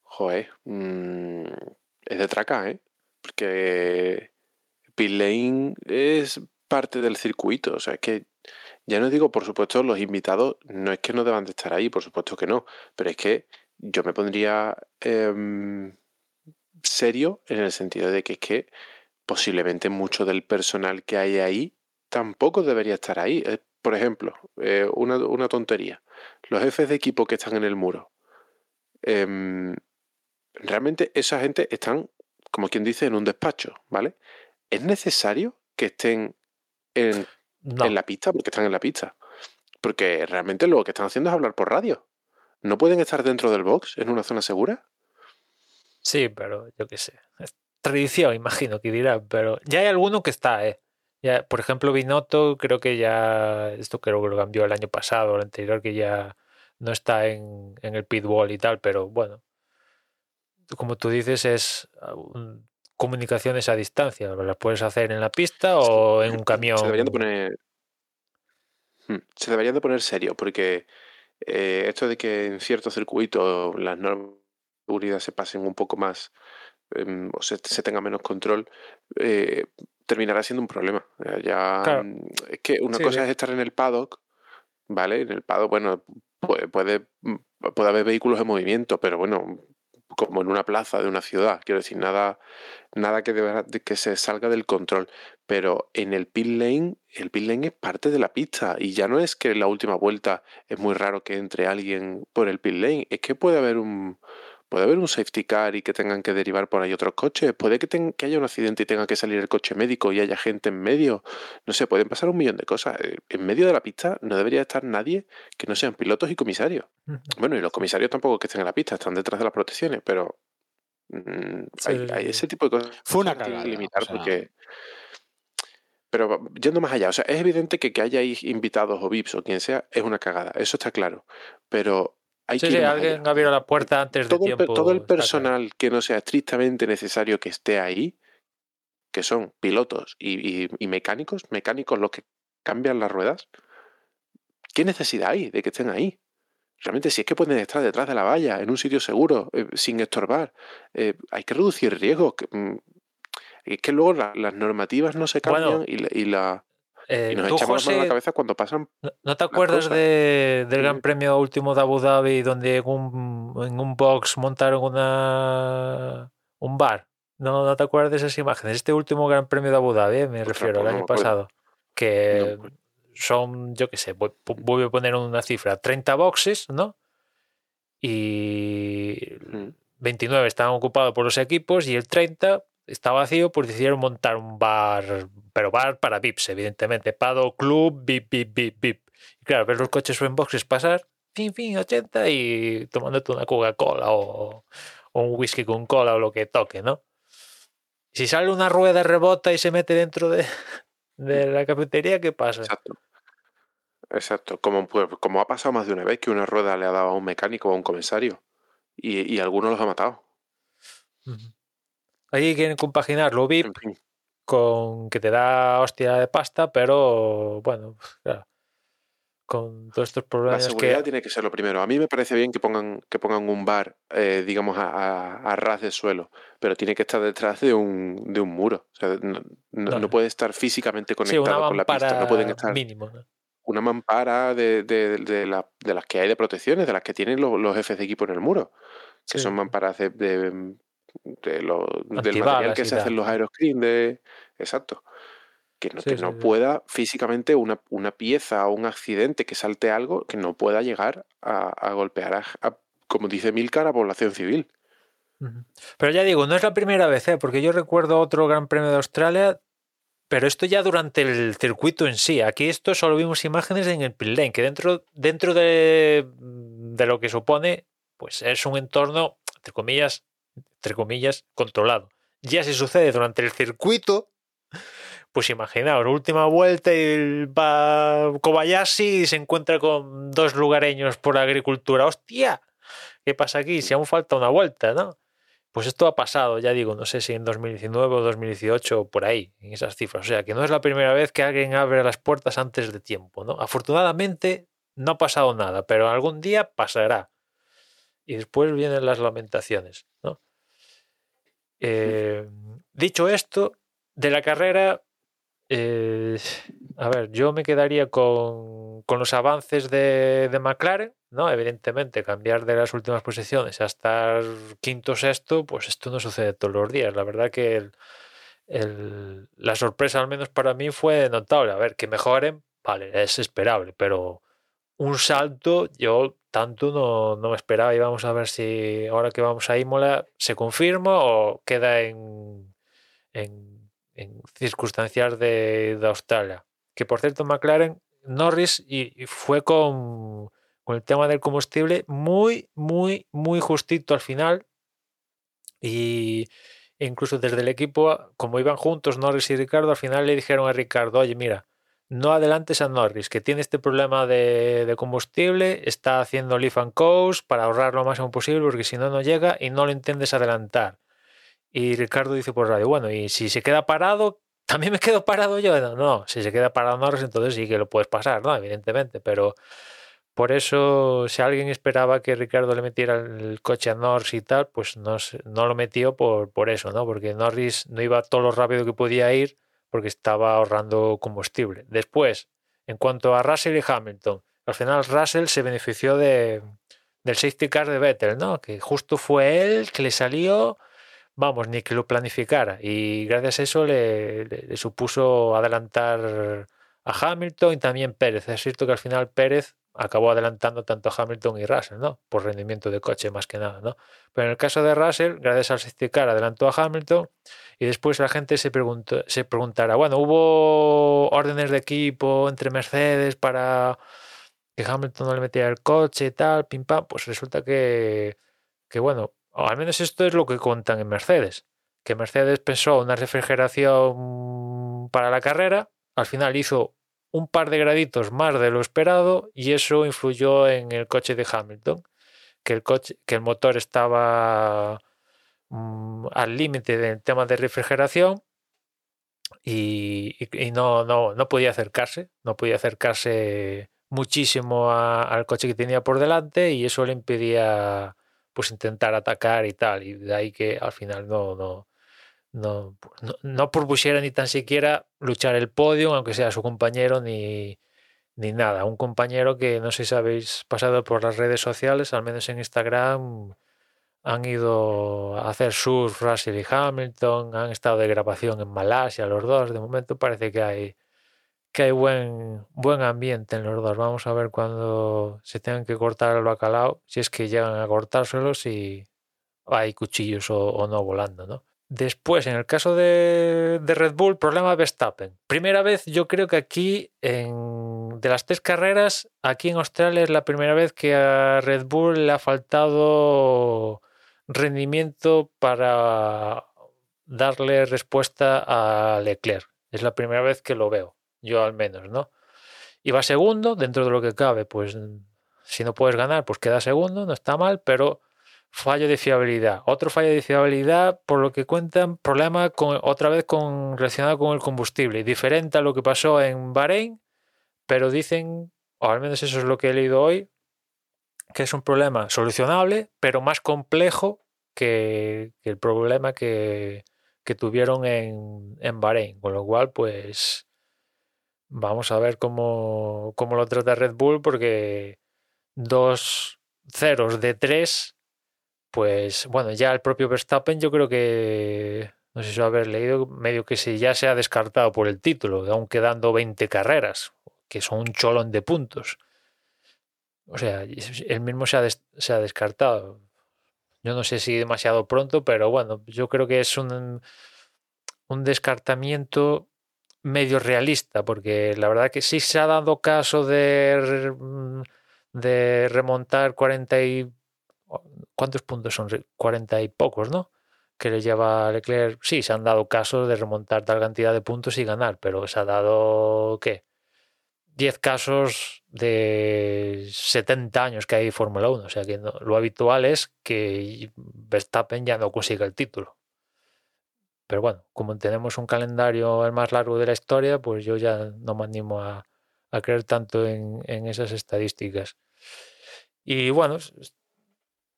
Speaker 4: joder, mm, es de traca, ¿eh? Porque pit lane es parte del circuito, o sea, es que ya no digo, por supuesto, los invitados, no es que no deban de estar ahí, por supuesto que no, pero es que yo me pondría em, serio en el sentido de que es que posiblemente mucho del personal que hay ahí tampoco debería estar ahí. Eh, Por ejemplo, eh, una, una tontería. Los jefes de equipo que están en el muro. em, realmente esa gente están, como quien dice, en un despacho, ¿vale? ¿Es necesario que estén en,
Speaker 2: No,
Speaker 4: en la pista? Porque están en la pista. Porque realmente lo que están haciendo es hablar por radio. ¿No pueden estar dentro del box, en una zona segura?
Speaker 2: Sí, pero yo qué sé. Es tradición, imagino que dirá, pero ya hay alguno que está, ¿eh? Ya, por ejemplo, Binotto, creo que ya, esto creo que lo cambió el año pasado, el anterior, que ya no está en, en el pitwall y tal, pero bueno, como tú dices, es ah, un- comunicaciones a distancia, las puedes hacer en la pista o en un camión.
Speaker 4: Se deberían de poner. Hmm, Se deberían de poner serio, porque eh, esto de que en ciertos circuitos las normas seguridad se pasen un poco más em, o se, se tenga menos control, eh, terminará siendo un problema. Ya,
Speaker 2: Claro.
Speaker 4: mm, Es que una
Speaker 2: Sí,
Speaker 4: cosa es estar en el paddock, ¿vale? En el paddock, bueno, puede, puede, mm, puede haber vehículos en movimiento, pero bueno, como en una plaza de una ciudad, quiero decir, nada, nada que, de que se salga del control. Pero en el pit lane, el pit lane es parte de la pista y ya no es que en la última vuelta es muy raro que entre alguien por el pit lane, es que puede haber un puede haber un safety car y que tengan que derivar por ahí otros coches, puede que, ten- que haya un accidente y tenga que salir el coche médico y haya gente en medio, no sé, pueden pasar un millón de cosas. Eh, En medio de la pista no debería estar nadie que no sean pilotos y comisarios. Bueno, y los comisarios tampoco que estén en la pista, están detrás de las protecciones, pero mm,
Speaker 2: Sí,
Speaker 4: hay, ese tipo de cosas
Speaker 3: Fue una cagada.
Speaker 4: limitar
Speaker 3: o sea,
Speaker 4: porque... Pero yendo más allá, o sea, es evidente que que haya invitados o VIPs o quien sea es una cagada, eso está claro, pero hay
Speaker 2: Sí,
Speaker 4: que
Speaker 2: sí, alguien abrió la puerta antes de
Speaker 4: Todo el, pe-
Speaker 2: tiempo.
Speaker 4: todo el personal que no sea estrictamente necesario que esté ahí, que son pilotos y, y- y mecánicos, mecánicos los que cambian las ruedas, ¿qué necesidad hay de que estén ahí? Realmente, si es que pueden estar detrás de la valla, en un sitio seguro, eh, sin estorbar, eh, hay que reducir riesgos. que, mm, Es que luego la- las normativas no se
Speaker 2: Bueno,
Speaker 4: cambian y, la- y la,
Speaker 2: Eh,
Speaker 4: y nos
Speaker 2: tú,
Speaker 4: echamos a la
Speaker 2: José,
Speaker 4: cabeza cuando pasan.
Speaker 2: ¿no- ¿no te acuerdas de- del Gran. Premio último de Abu Dhabi donde en un, en un box montaron una, un bar? ¿No, ¿No te acuerdas de esas imágenes? Este último Gran Premio de Abu Dhabi, eh, me refiero,
Speaker 4: no
Speaker 2: año pasado, que
Speaker 4: No
Speaker 2: son, yo qué sé, voy, voy a poner una cifra, 30 boxes, ¿no? Y
Speaker 4: Mm.
Speaker 2: 29 estaban ocupados por los equipos y el 30 está vacío, pues decidieron montar un bar, pero bar para VIPs, evidentemente. Pado Club, VIP, VIP, VIP, VIP. y claro, ver los coches o en boxes pasar, fin, fin, 80 y tomándote una Coca-Cola o, o un whisky con cola o lo que toque, ¿no? Si sale una rueda, rebota y se mete dentro de, de la cafetería, ¿qué pasa?
Speaker 4: Exacto. Exacto. Como, pues, como ha pasado más de una vez que una rueda le ha dado a un mecánico o a un comisario. Y, y algunos los ha matado.
Speaker 2: Ahí quieren compaginar lo VIP con que te da hostia de pasta, pero bueno, claro, con todos estos
Speaker 4: La
Speaker 2: problemas
Speaker 4: seguridad
Speaker 2: que...
Speaker 4: tiene que ser lo primero. A mí me parece bien que pongan, que pongan un bar, eh, digamos, a, a- a ras de suelo, pero tiene que estar detrás de un, de un muro. O sea, no, no-
Speaker 2: No.
Speaker 4: no puede estar físicamente
Speaker 2: Sí,
Speaker 4: conectado con la pista. No pueden estar
Speaker 2: mínimo. ¿no?
Speaker 4: una mampara de, de- de la- de las que hay de protecciones, de las que tienen los, los jefes de equipo en el muro, que
Speaker 2: Sí.
Speaker 4: son mamparas de, de- lo- del material que se hacen los aeroscreen de exacto que no,
Speaker 2: Sí,
Speaker 4: que
Speaker 2: sí,
Speaker 4: no
Speaker 2: sí.
Speaker 4: pueda físicamente una, una pieza o un accidente que salte algo que no pueda llegar a, a golpear a, a, como dice Milcar a población civil.
Speaker 2: Pero ya digo, no es la primera vez, ¿eh? porque yo recuerdo otro Gran Premio de Australia, pero esto ya durante el circuito en sí. Aquí esto solo vimos imágenes en el pit lane, que dentro, dentro de, de lo que supone, pues es un entorno, entre comillas, entre comillas, controlado. Ya si sucede durante el circuito, pues imaginaos, última vuelta y el va Kobayashi se encuentra con dos lugareños por agricultura. ¡Hostia! ¿Qué pasa aquí? Si aún falta una vuelta, ¿no? Pues esto ha pasado, ya digo, no sé si en 2019 o 2018 o por ahí, en esas cifras. O sea, que no es la primera vez que alguien abre las puertas antes de tiempo, ¿no? Afortunadamente no ha pasado nada, pero algún día pasará. Y después vienen las lamentaciones, ¿no? Eh, dicho esto, de la carrera, eh, a ver, yo me quedaría con, con los avances de, de McLaren, ¿no? Evidentemente, cambiar de las últimas posiciones a estar quinto sexto, pues esto no sucede todos los días. La verdad que la sorpresa, al menos para mí, fue notable. A ver, que mejoren, vale, es esperable, pero un salto, yo tanto no, no me esperaba. Y vamos a ver si ahora que vamos a Imola se confirma o queda en, en, circunstancias de, de Australia. Que por cierto, McLaren, Norris y, fue con, con el tema del combustible muy, muy, muy justito al final. Y incluso desde el equipo, como iban juntos Norris y Ricardo, al final le dijeron a Ricardo, oye, mira, no adelantes a Norris, que tiene este problema de, combustible, está haciendo leaf and coast para ahorrar lo máximo posible, porque si no, no llega y no lo intentes adelantar. Y Ricardo dice por radio, bueno, y si se queda parado, también me quedo parado yo. No, si se queda parado Norris, entonces sí que lo puedes pasar, ¿no? Evidentemente, pero por eso, si alguien esperaba que Ricardo le metiera el coche a Norris y tal, pues no lo metió por, por eso, ¿no? Porque Norris no iba todo lo rápido que podía ir porque estaba ahorrando combustible. Después, en cuanto a Russell y Hamilton, al final Russell se benefició de, del safety car de Vettel, ¿no? Que justo fue él que le salió, vamos, ni que lo planificara. Y gracias a eso le, le- le supuso adelantar a Hamilton y también Pérez. Es cierto que al final Pérez acabó adelantando tanto a Hamilton y Russell, ¿no? Por rendimiento de coche más que nada, ¿no? Pero en el caso de Russell, gracias al safety adelantó a Hamilton y después la gente se, preguntó, se preguntará, bueno, ¿hubo órdenes de equipo entre Mercedes para que Hamilton no le metiera el coche y tal, pim pam? Pues resulta que, que bueno, al menos esto es lo que contan en Mercedes, que Mercedes pensó una refrigeración para la carrera, al final hizo un par de graditos más de lo esperado y eso influyó en el coche de Hamilton, que el coche, que el motor estaba mm, al límite del tema de refrigeración y, no, no, no podía acercarse, no podía acercarse muchísimo a- al coche que tenía por delante y eso le impedía pues intentar atacar y tal y de ahí que al final no no no, no, propusiera ni tan siquiera luchar el podio aunque sea su compañero ni ni nada un compañero que no sé si habéis pasado por las redes sociales al menos en Instagram han ido a hacer surf Russell y Hamilton, han estado de grabación en Malasia los dos. De momento parece que hay que hay buen buen ambiente en los dos. Vamos a ver cuando se tengan que cortar el bacalao, si es que llegan a cortárselo, si hay cuchillos o no volando, ¿no? Después, en el caso de, Red Bull, problema Verstappen. Primera vez, yo creo que aquí, en, de las tres carreras, aquí en Australia es la primera vez que a Red Bull le ha faltado rendimiento para darle respuesta a Leclerc. Es la primera vez que lo veo, yo al menos, ¿no? Y va segundo, dentro de lo que cabe, pues si no puedes ganar, pues queda segundo, no está mal, pero fallo de fiabilidad. Otro fallo de fiabilidad, por lo que cuentan, problema con, otra vez con, relacionado con el combustible, diferente a lo que pasó en Bahrein, pero dicen, o al menos eso es lo que he leído hoy, que es un problema solucionable, pero más complejo que, el problema que, que tuvieron en, en Bahrein. Con lo cual, pues vamos a ver cómo, cómo lo trata Red Bull, porque dos ceros de tres, pues bueno, ya el propio Verstappen yo creo que, no sé si haber leído, medio que si ya se ha descartado por el título, aún quedando 20 carreras, que son un cholón de puntos. O sea, él mismo se ha, se ha descartado. Yo no sé si demasiado pronto, pero bueno, yo creo que es un, un descartamiento medio realista, porque la verdad que sí se ha dado caso de, mm, de remontar 40 y... ¿Cuántos puntos son? 40 y pocos, ¿no? Que le lleva a Leclerc. Sí, se han dado casos de remontar tal cantidad de puntos y ganar, pero se ha dado, ¿qué? 10 casos de 70 años que hay Fórmula 1. O sea que lo habitual es que Verstappen ya no consiga el título. Pero bueno, como tenemos un calendario el más largo de la historia, pues yo ya no me animo a, creer tanto en, esas estadísticas. Y bueno,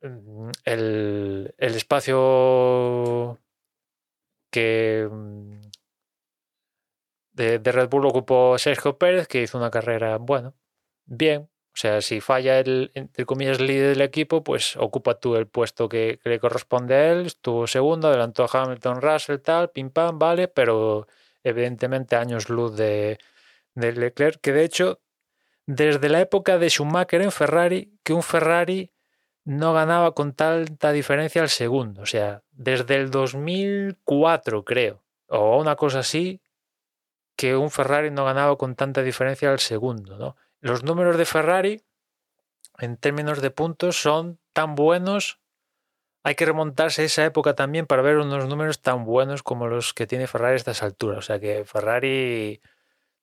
Speaker 2: el, el espacio que mm, de, Red Bull ocupó Sergio Pérez, que hizo una carrera, bueno, bien. O sea, si falla el, entre comillas, líder del equipo, pues ocupa tú el puesto que, le corresponde a él. Estuvo segundo, adelantó a Hamilton, Russell, tal, pim pam, vale, pero evidentemente años luz de, de Leclerc, que de hecho, desde la época de Schumacher en Ferrari, que un Ferrari no ganaba con tanta diferencia al segundo. O sea, desde el 2004, creo, o una cosa así, que un Ferrari no ganaba con tanta diferencia al segundo. ¿no? Los números de Ferrari, en términos de puntos, son tan buenos. Hay que remontarse a esa época también para ver unos números tan buenos como los que tiene Ferrari a estas alturas. O sea que Ferrari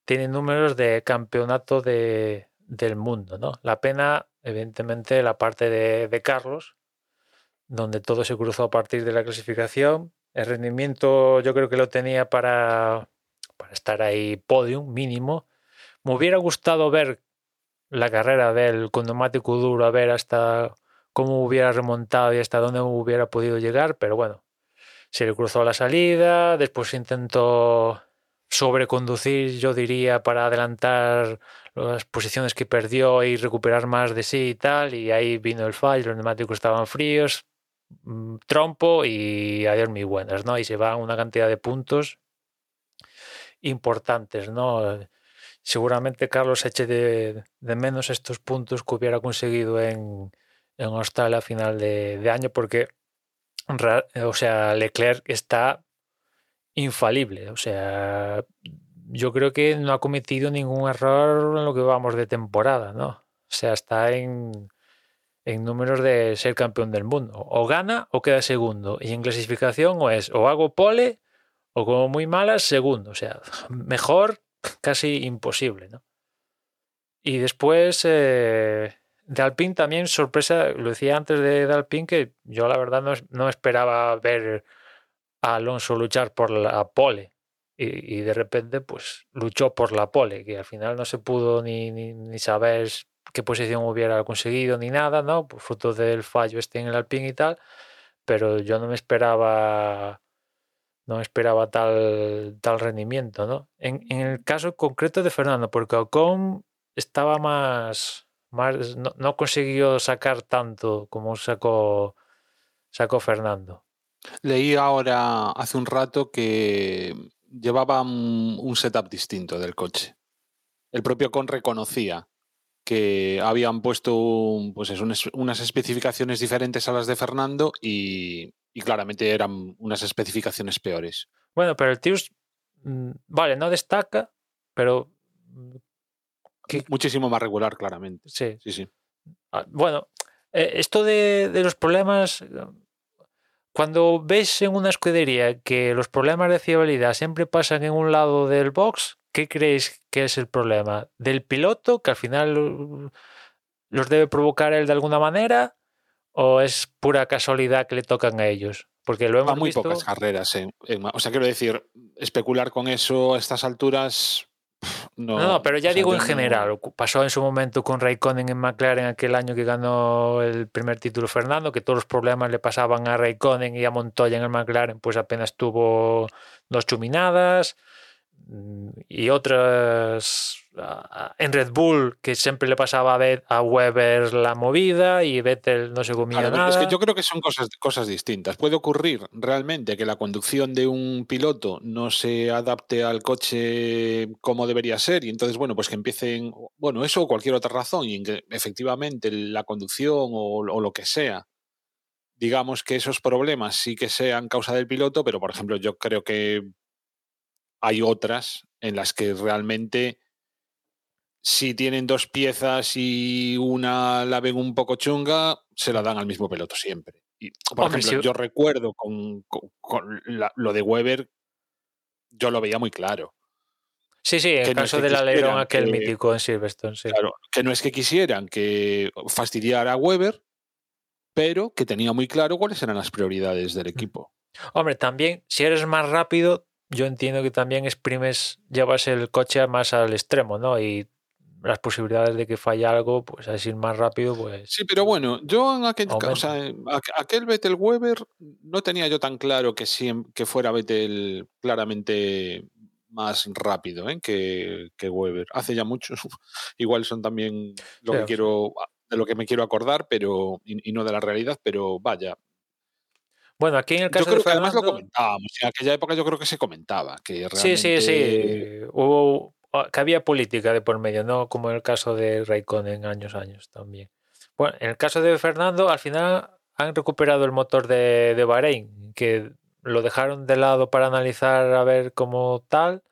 Speaker 2: tiene números de campeonato de, del mundo. ¿no? La pena, evidentemente, la parte de, Carlos, donde todo se cruzó a partir de la clasificación. El rendimiento yo creo que lo tenía para, para estar ahí podium mínimo. Me hubiera gustado ver la carrera del con neumático duro, a ver hasta cómo hubiera remontado y hasta dónde hubiera podido llegar, pero bueno, se le cruzó la salida, después intentó sobreconducir, yo diría, para adelantar las posiciones que perdió y recuperar más de sí y tal, y ahí vino el fallo, los neumáticos estaban fríos, mm, trompo y adiós muy buenas, ¿no? Y se van una cantidad de puntos importantes, ¿no? Seguramente Carlos eche de, menos estos puntos que hubiera conseguido en, en Australia a final de, año, porque, o sea, Leclerc está infalible. O sea, yo creo que no ha cometido ningún error en lo que vamos de temporada, ¿no? O sea, está en, en números de ser campeón del mundo. O gana o queda segundo. Y en clasificación o es o hago pole o como muy malas, segundo. O sea, mejor casi imposible. ¿no? Y después eh, también, sorpresa, lo decía antes de, Alpine, que yo la verdad no, esperaba ver a Alonso luchar por la pole. Y, de repente, pues luchó por la pole, que al final no se pudo ni, ni, ni saber qué posición hubiera conseguido ni nada, ¿no? Por fruto del fallo este en el Alpine y tal. Pero yo no me esperaba no esperaba tal, tal rendimiento, ¿no? En, el caso concreto de Fernando, porque Ocon estaba más, más no, consiguió sacar tanto como sacó, sacó Fernando.
Speaker 3: Leí ahora hace un rato que llevaba un, setup distinto del coche. El propio Ocon reconocía que habían puesto pues unas especificaciones diferentes a las de Fernando y, y claramente eran unas especificaciones peores.
Speaker 2: Bueno, pero el Tius, mm, vale, no destaca, pero mm,
Speaker 3: muchísimo más regular, claramente.
Speaker 2: sí.
Speaker 3: Sí, sí.
Speaker 2: Ah, Bueno, eh, esto de, de los problemas, cuando ves en una escudería que los problemas de fiabilidad siempre pasan en un lado del box, ¿qué creéis que es el problema? ¿Del piloto, que al final uh, los debe provocar él de alguna manera? ¿O es pura casualidad que le tocan a ellos? Porque lo hemos
Speaker 3: Van muy
Speaker 2: visto.
Speaker 3: pocas carreras. en- en ma- o sea, quiero decir, especular con eso a estas alturas. No,
Speaker 2: No, no, pero ya digo en
Speaker 3: no-
Speaker 2: general. Pasó en su momento con Raikkonen en McLaren aquel año que ganó el primer título Fernando, que todos los problemas le pasaban a Raikkonen y a Montoya en el McLaren, pues apenas tuvo dos chuminadas. Y otras en Red Bull, que siempre le pasaba a, Bet- a Weber la movida y Vettel no se comía
Speaker 3: Claro,
Speaker 2: nada.
Speaker 3: es que yo creo que son cosas, cosas distintas. Puede ocurrir realmente que la conducción de un piloto no se adapte al coche como debería ser y entonces, bueno, pues que empiecen, bueno, eso o cualquier otra razón y en que efectivamente la conducción o, o lo que sea, digamos que esos problemas sí que sean causa del piloto, pero por ejemplo yo creo que hay otras en las que realmente si tienen dos piezas y una la ven un poco chunga, se la dan al mismo piloto siempre. Y, por
Speaker 2: Hombre,
Speaker 3: ejemplo,
Speaker 2: si-
Speaker 3: yo recuerdo con, con- con la- lo de Weber, yo lo veía muy claro.
Speaker 2: Sí, sí, el
Speaker 3: no es
Speaker 2: caso
Speaker 3: que
Speaker 2: del alerón aquel
Speaker 3: que-
Speaker 2: mítico en Silverstone, sí.
Speaker 3: Claro, que no es que quisieran que fastidiara a Weber, pero que tenía muy claro cuáles eran las prioridades del equipo.
Speaker 2: Hombre, también, si eres más rápido, yo entiendo que también exprimes, llevas el coche más al extremo, ¿no? Y las posibilidades de que falle algo, pues ir más rápido, pues.
Speaker 3: Sí, pero bueno, yo en aquel, ca- o
Speaker 2: Aumenta.
Speaker 3: sea, en aqu- aquel Vettel Weber no tenía yo tan claro que, siem- que fuera Vettel claramente más rápido ¿eh? que, que Weber. Hace ya mucho, igual son también lo
Speaker 2: Sí,
Speaker 3: que quiero de lo que me quiero acordar, pero y, y no de la realidad, pero vaya.
Speaker 2: Bueno, aquí en el
Speaker 3: Yo
Speaker 2: caso
Speaker 3: creo
Speaker 2: de
Speaker 3: que además lo
Speaker 2: Fernando.
Speaker 3: comentábamos. En aquella época yo creo que se comentaba que
Speaker 2: Sí, sí, sí.
Speaker 3: realmente-
Speaker 2: Hubo. ah, que había política de por medio, ¿no? Como en el caso de Raikkonen años, años también. Bueno, en el caso de Fernando, al final han recuperado el motor de, de Bahrein, que lo dejaron de lado para analizar a ver cómo tal,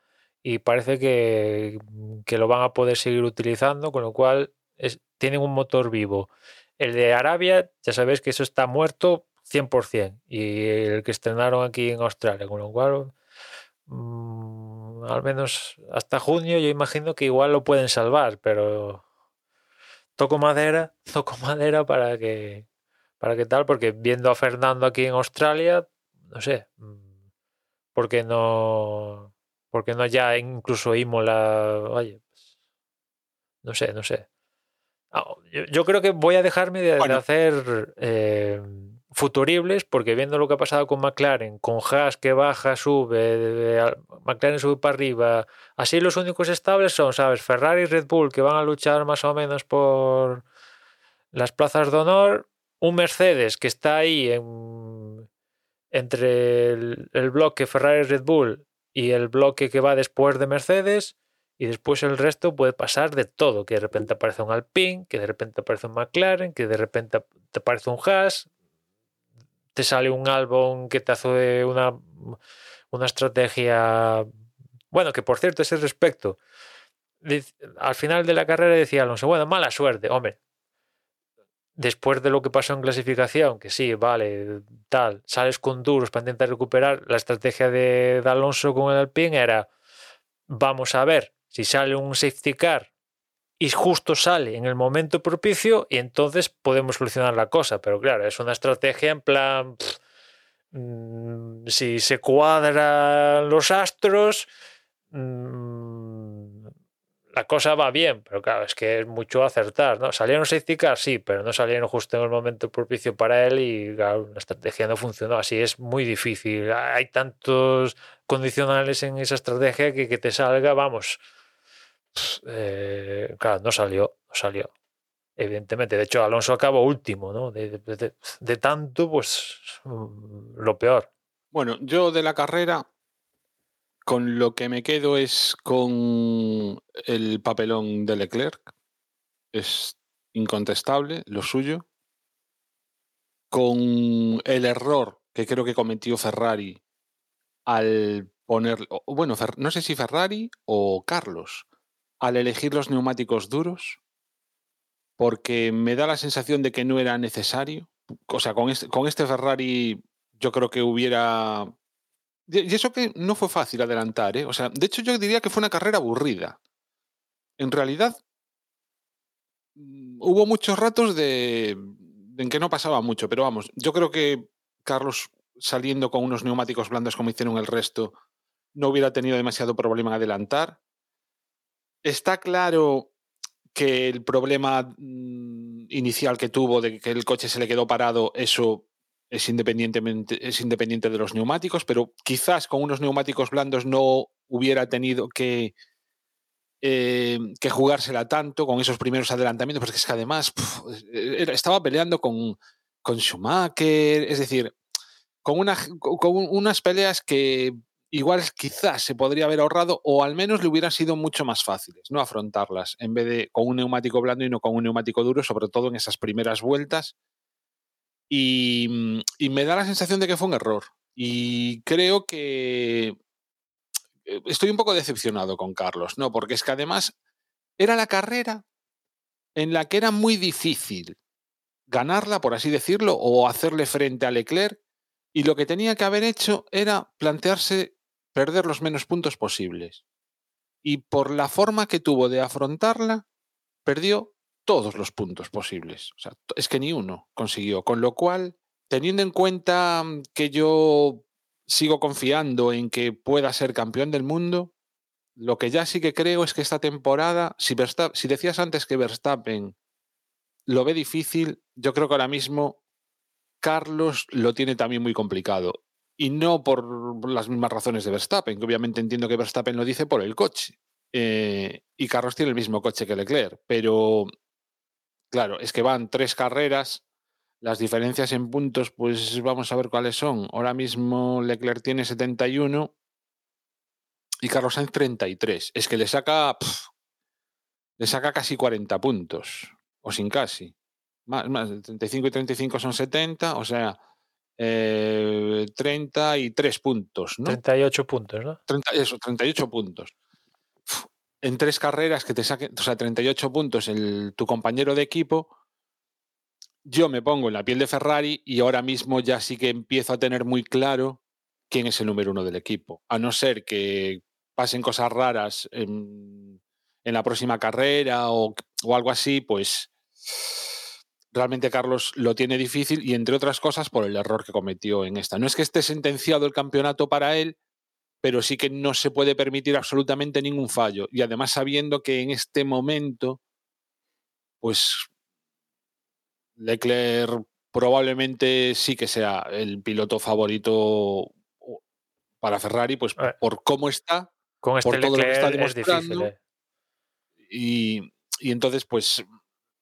Speaker 2: y parece que, que lo van a poder seguir utilizando, con lo cual es- tienen un motor vivo. El de Arabia, ya sabéis que eso está muerto 100%, y el que estrenaron aquí en Australia, con lo cual mm, al menos hasta junio yo imagino que igual lo pueden salvar, pero toco madera, toco madera para que para que tal, porque viendo a Fernando aquí en Australia, no sé, mm, ¿por qué no por qué no ya incluso Imola, oye, pues, no sé, no sé. Ah, Yo, yo creo que voy a dejarme de, hacer eh, futuribles porque viendo lo que ha pasado con McLaren, con Haas que baja, sube, al- McLaren sube para arriba, así los únicos estables son, ¿sabes? Ferrari y Red Bull que van a luchar más o menos por las plazas de honor, un Mercedes que está ahí en- entre el, el bloque Ferrari y Red Bull y el bloque que va después de Mercedes y después el resto puede pasar de todo, que de repente aparece un Alpine, que de repente aparece un McLaren, que de repente te aparece un Haas, te sale un Albon que te hace una, una estrategia... Bueno, que por cierto, ese respecto, al final de la carrera decía Alonso, bueno, mala suerte, hombre. Después de lo que pasó en clasificación, que sí, vale, tal, sales con duros para intentar recuperar, la estrategia de, de Alonso con el Alpine era, vamos a ver si sale un safety car y justo sale en el momento propicio y entonces podemos solucionar la cosa. Pero claro, es una estrategia en plan, mm, si se cuadran los astros, mm, la cosa va bien, pero claro, es que es mucho acertar, ¿no? Salieron safety car, sí, pero no salieron justo en el momento propicio para él y claro, la estrategia no funcionó. Así es muy difícil. Hay tantos condicionales en esa estrategia que que te salga, vamos. Pf, eh, claro, no salió, no salió. Evidentemente, de hecho, Alonso acabó último, ¿no? De, de- de- tanto, pues mm, lo peor.
Speaker 3: Bueno, yo de la carrera, con lo que me quedo es con el papelón de Leclerc. Es incontestable lo suyo. Con el error que creo que cometió Ferrari al poner, bueno, no sé si Ferrari o Carlos, al elegir los neumáticos duros, porque me da la sensación de que no era necesario. O sea, con este, este Ferrari yo creo que hubiera... Y eso que no fue fácil adelantar, ¿eh? O sea, de hecho yo diría que fue una carrera aburrida. En realidad, mm, hubo muchos ratos de, en que no pasaba mucho, pero vamos, yo creo que Carlos saliendo con unos neumáticos blandos como hicieron el resto, no hubiera tenido demasiado problema en adelantar. Está claro que el problema mm, inicial que tuvo de que el coche se le quedó parado, eso es, independientemente, es independiente de los neumáticos, pero quizás con unos neumáticos blandos no hubiera tenido que, eh, que jugársela tanto con esos primeros adelantamientos, porque es que además estaba peleando con, con Schumacher, es decir, con unas peleas que igual quizás se podría haber ahorrado o al menos le hubieran sido mucho más fáciles, no afrontarlas en vez de con un neumático blando y no con un neumático duro, sobre todo en esas primeras vueltas. Y, mm, y me da la sensación de que fue un error. Y creo que eh, estoy un poco decepcionado con Carlos, ¿no? Porque es que además era la carrera en la que era muy difícil ganarla, por así decirlo, o hacerle frente a Leclerc, y lo que tenía que haber hecho era plantearse perder los menos puntos posibles. Y por la forma que tuvo de afrontarla, perdió todos los puntos posibles. O sea, es que ni uno consiguió. Con lo cual, teniendo en cuenta mm, que yo sigo confiando en que pueda ser campeón del mundo, lo que ya sí que creo es que esta temporada, si, si decías antes que Verstappen lo ve difícil, yo creo que ahora mismo Carlos lo tiene también muy complicado y no por las mismas razones de Verstappen, que obviamente entiendo que Verstappen lo dice por el coche. Eh, y Carlos tiene el mismo coche que Leclerc, pero claro, es que van tres carreras, las diferencias en puntos, pues vamos a ver cuáles son. Ahora mismo Leclerc tiene 71 y Carlos Sainz 33. Es que le saca, le saca casi 40 puntos, o sin casi. Más, más, 35 y 35 son 70, o sea, eh, 33 puntos, ¿no?
Speaker 2: 38 puntos, ¿no?
Speaker 3: 30, eso, 38 puntos. En tres carreras que te saquen, o sea, 38 puntos el, tu compañero de equipo, yo me pongo en la piel de Ferrari y ahora mismo ya sí que empiezo a tener muy claro quién es el número uno del equipo. A no ser que pasen cosas raras en, en la próxima carrera o, o algo así, pues realmente Carlos lo tiene difícil y entre otras cosas por el error que cometió en esta. No es que esté sentenciado el campeonato para él, pero sí que no se puede permitir absolutamente ningún fallo. Y además sabiendo que en este momento, pues Leclerc probablemente sí que sea el piloto favorito para Ferrari, pues por cómo está,
Speaker 2: Con este
Speaker 3: por todo lo que está
Speaker 2: es
Speaker 3: demostrando.
Speaker 2: difícil, ¿eh?
Speaker 3: Y, y entonces, pues,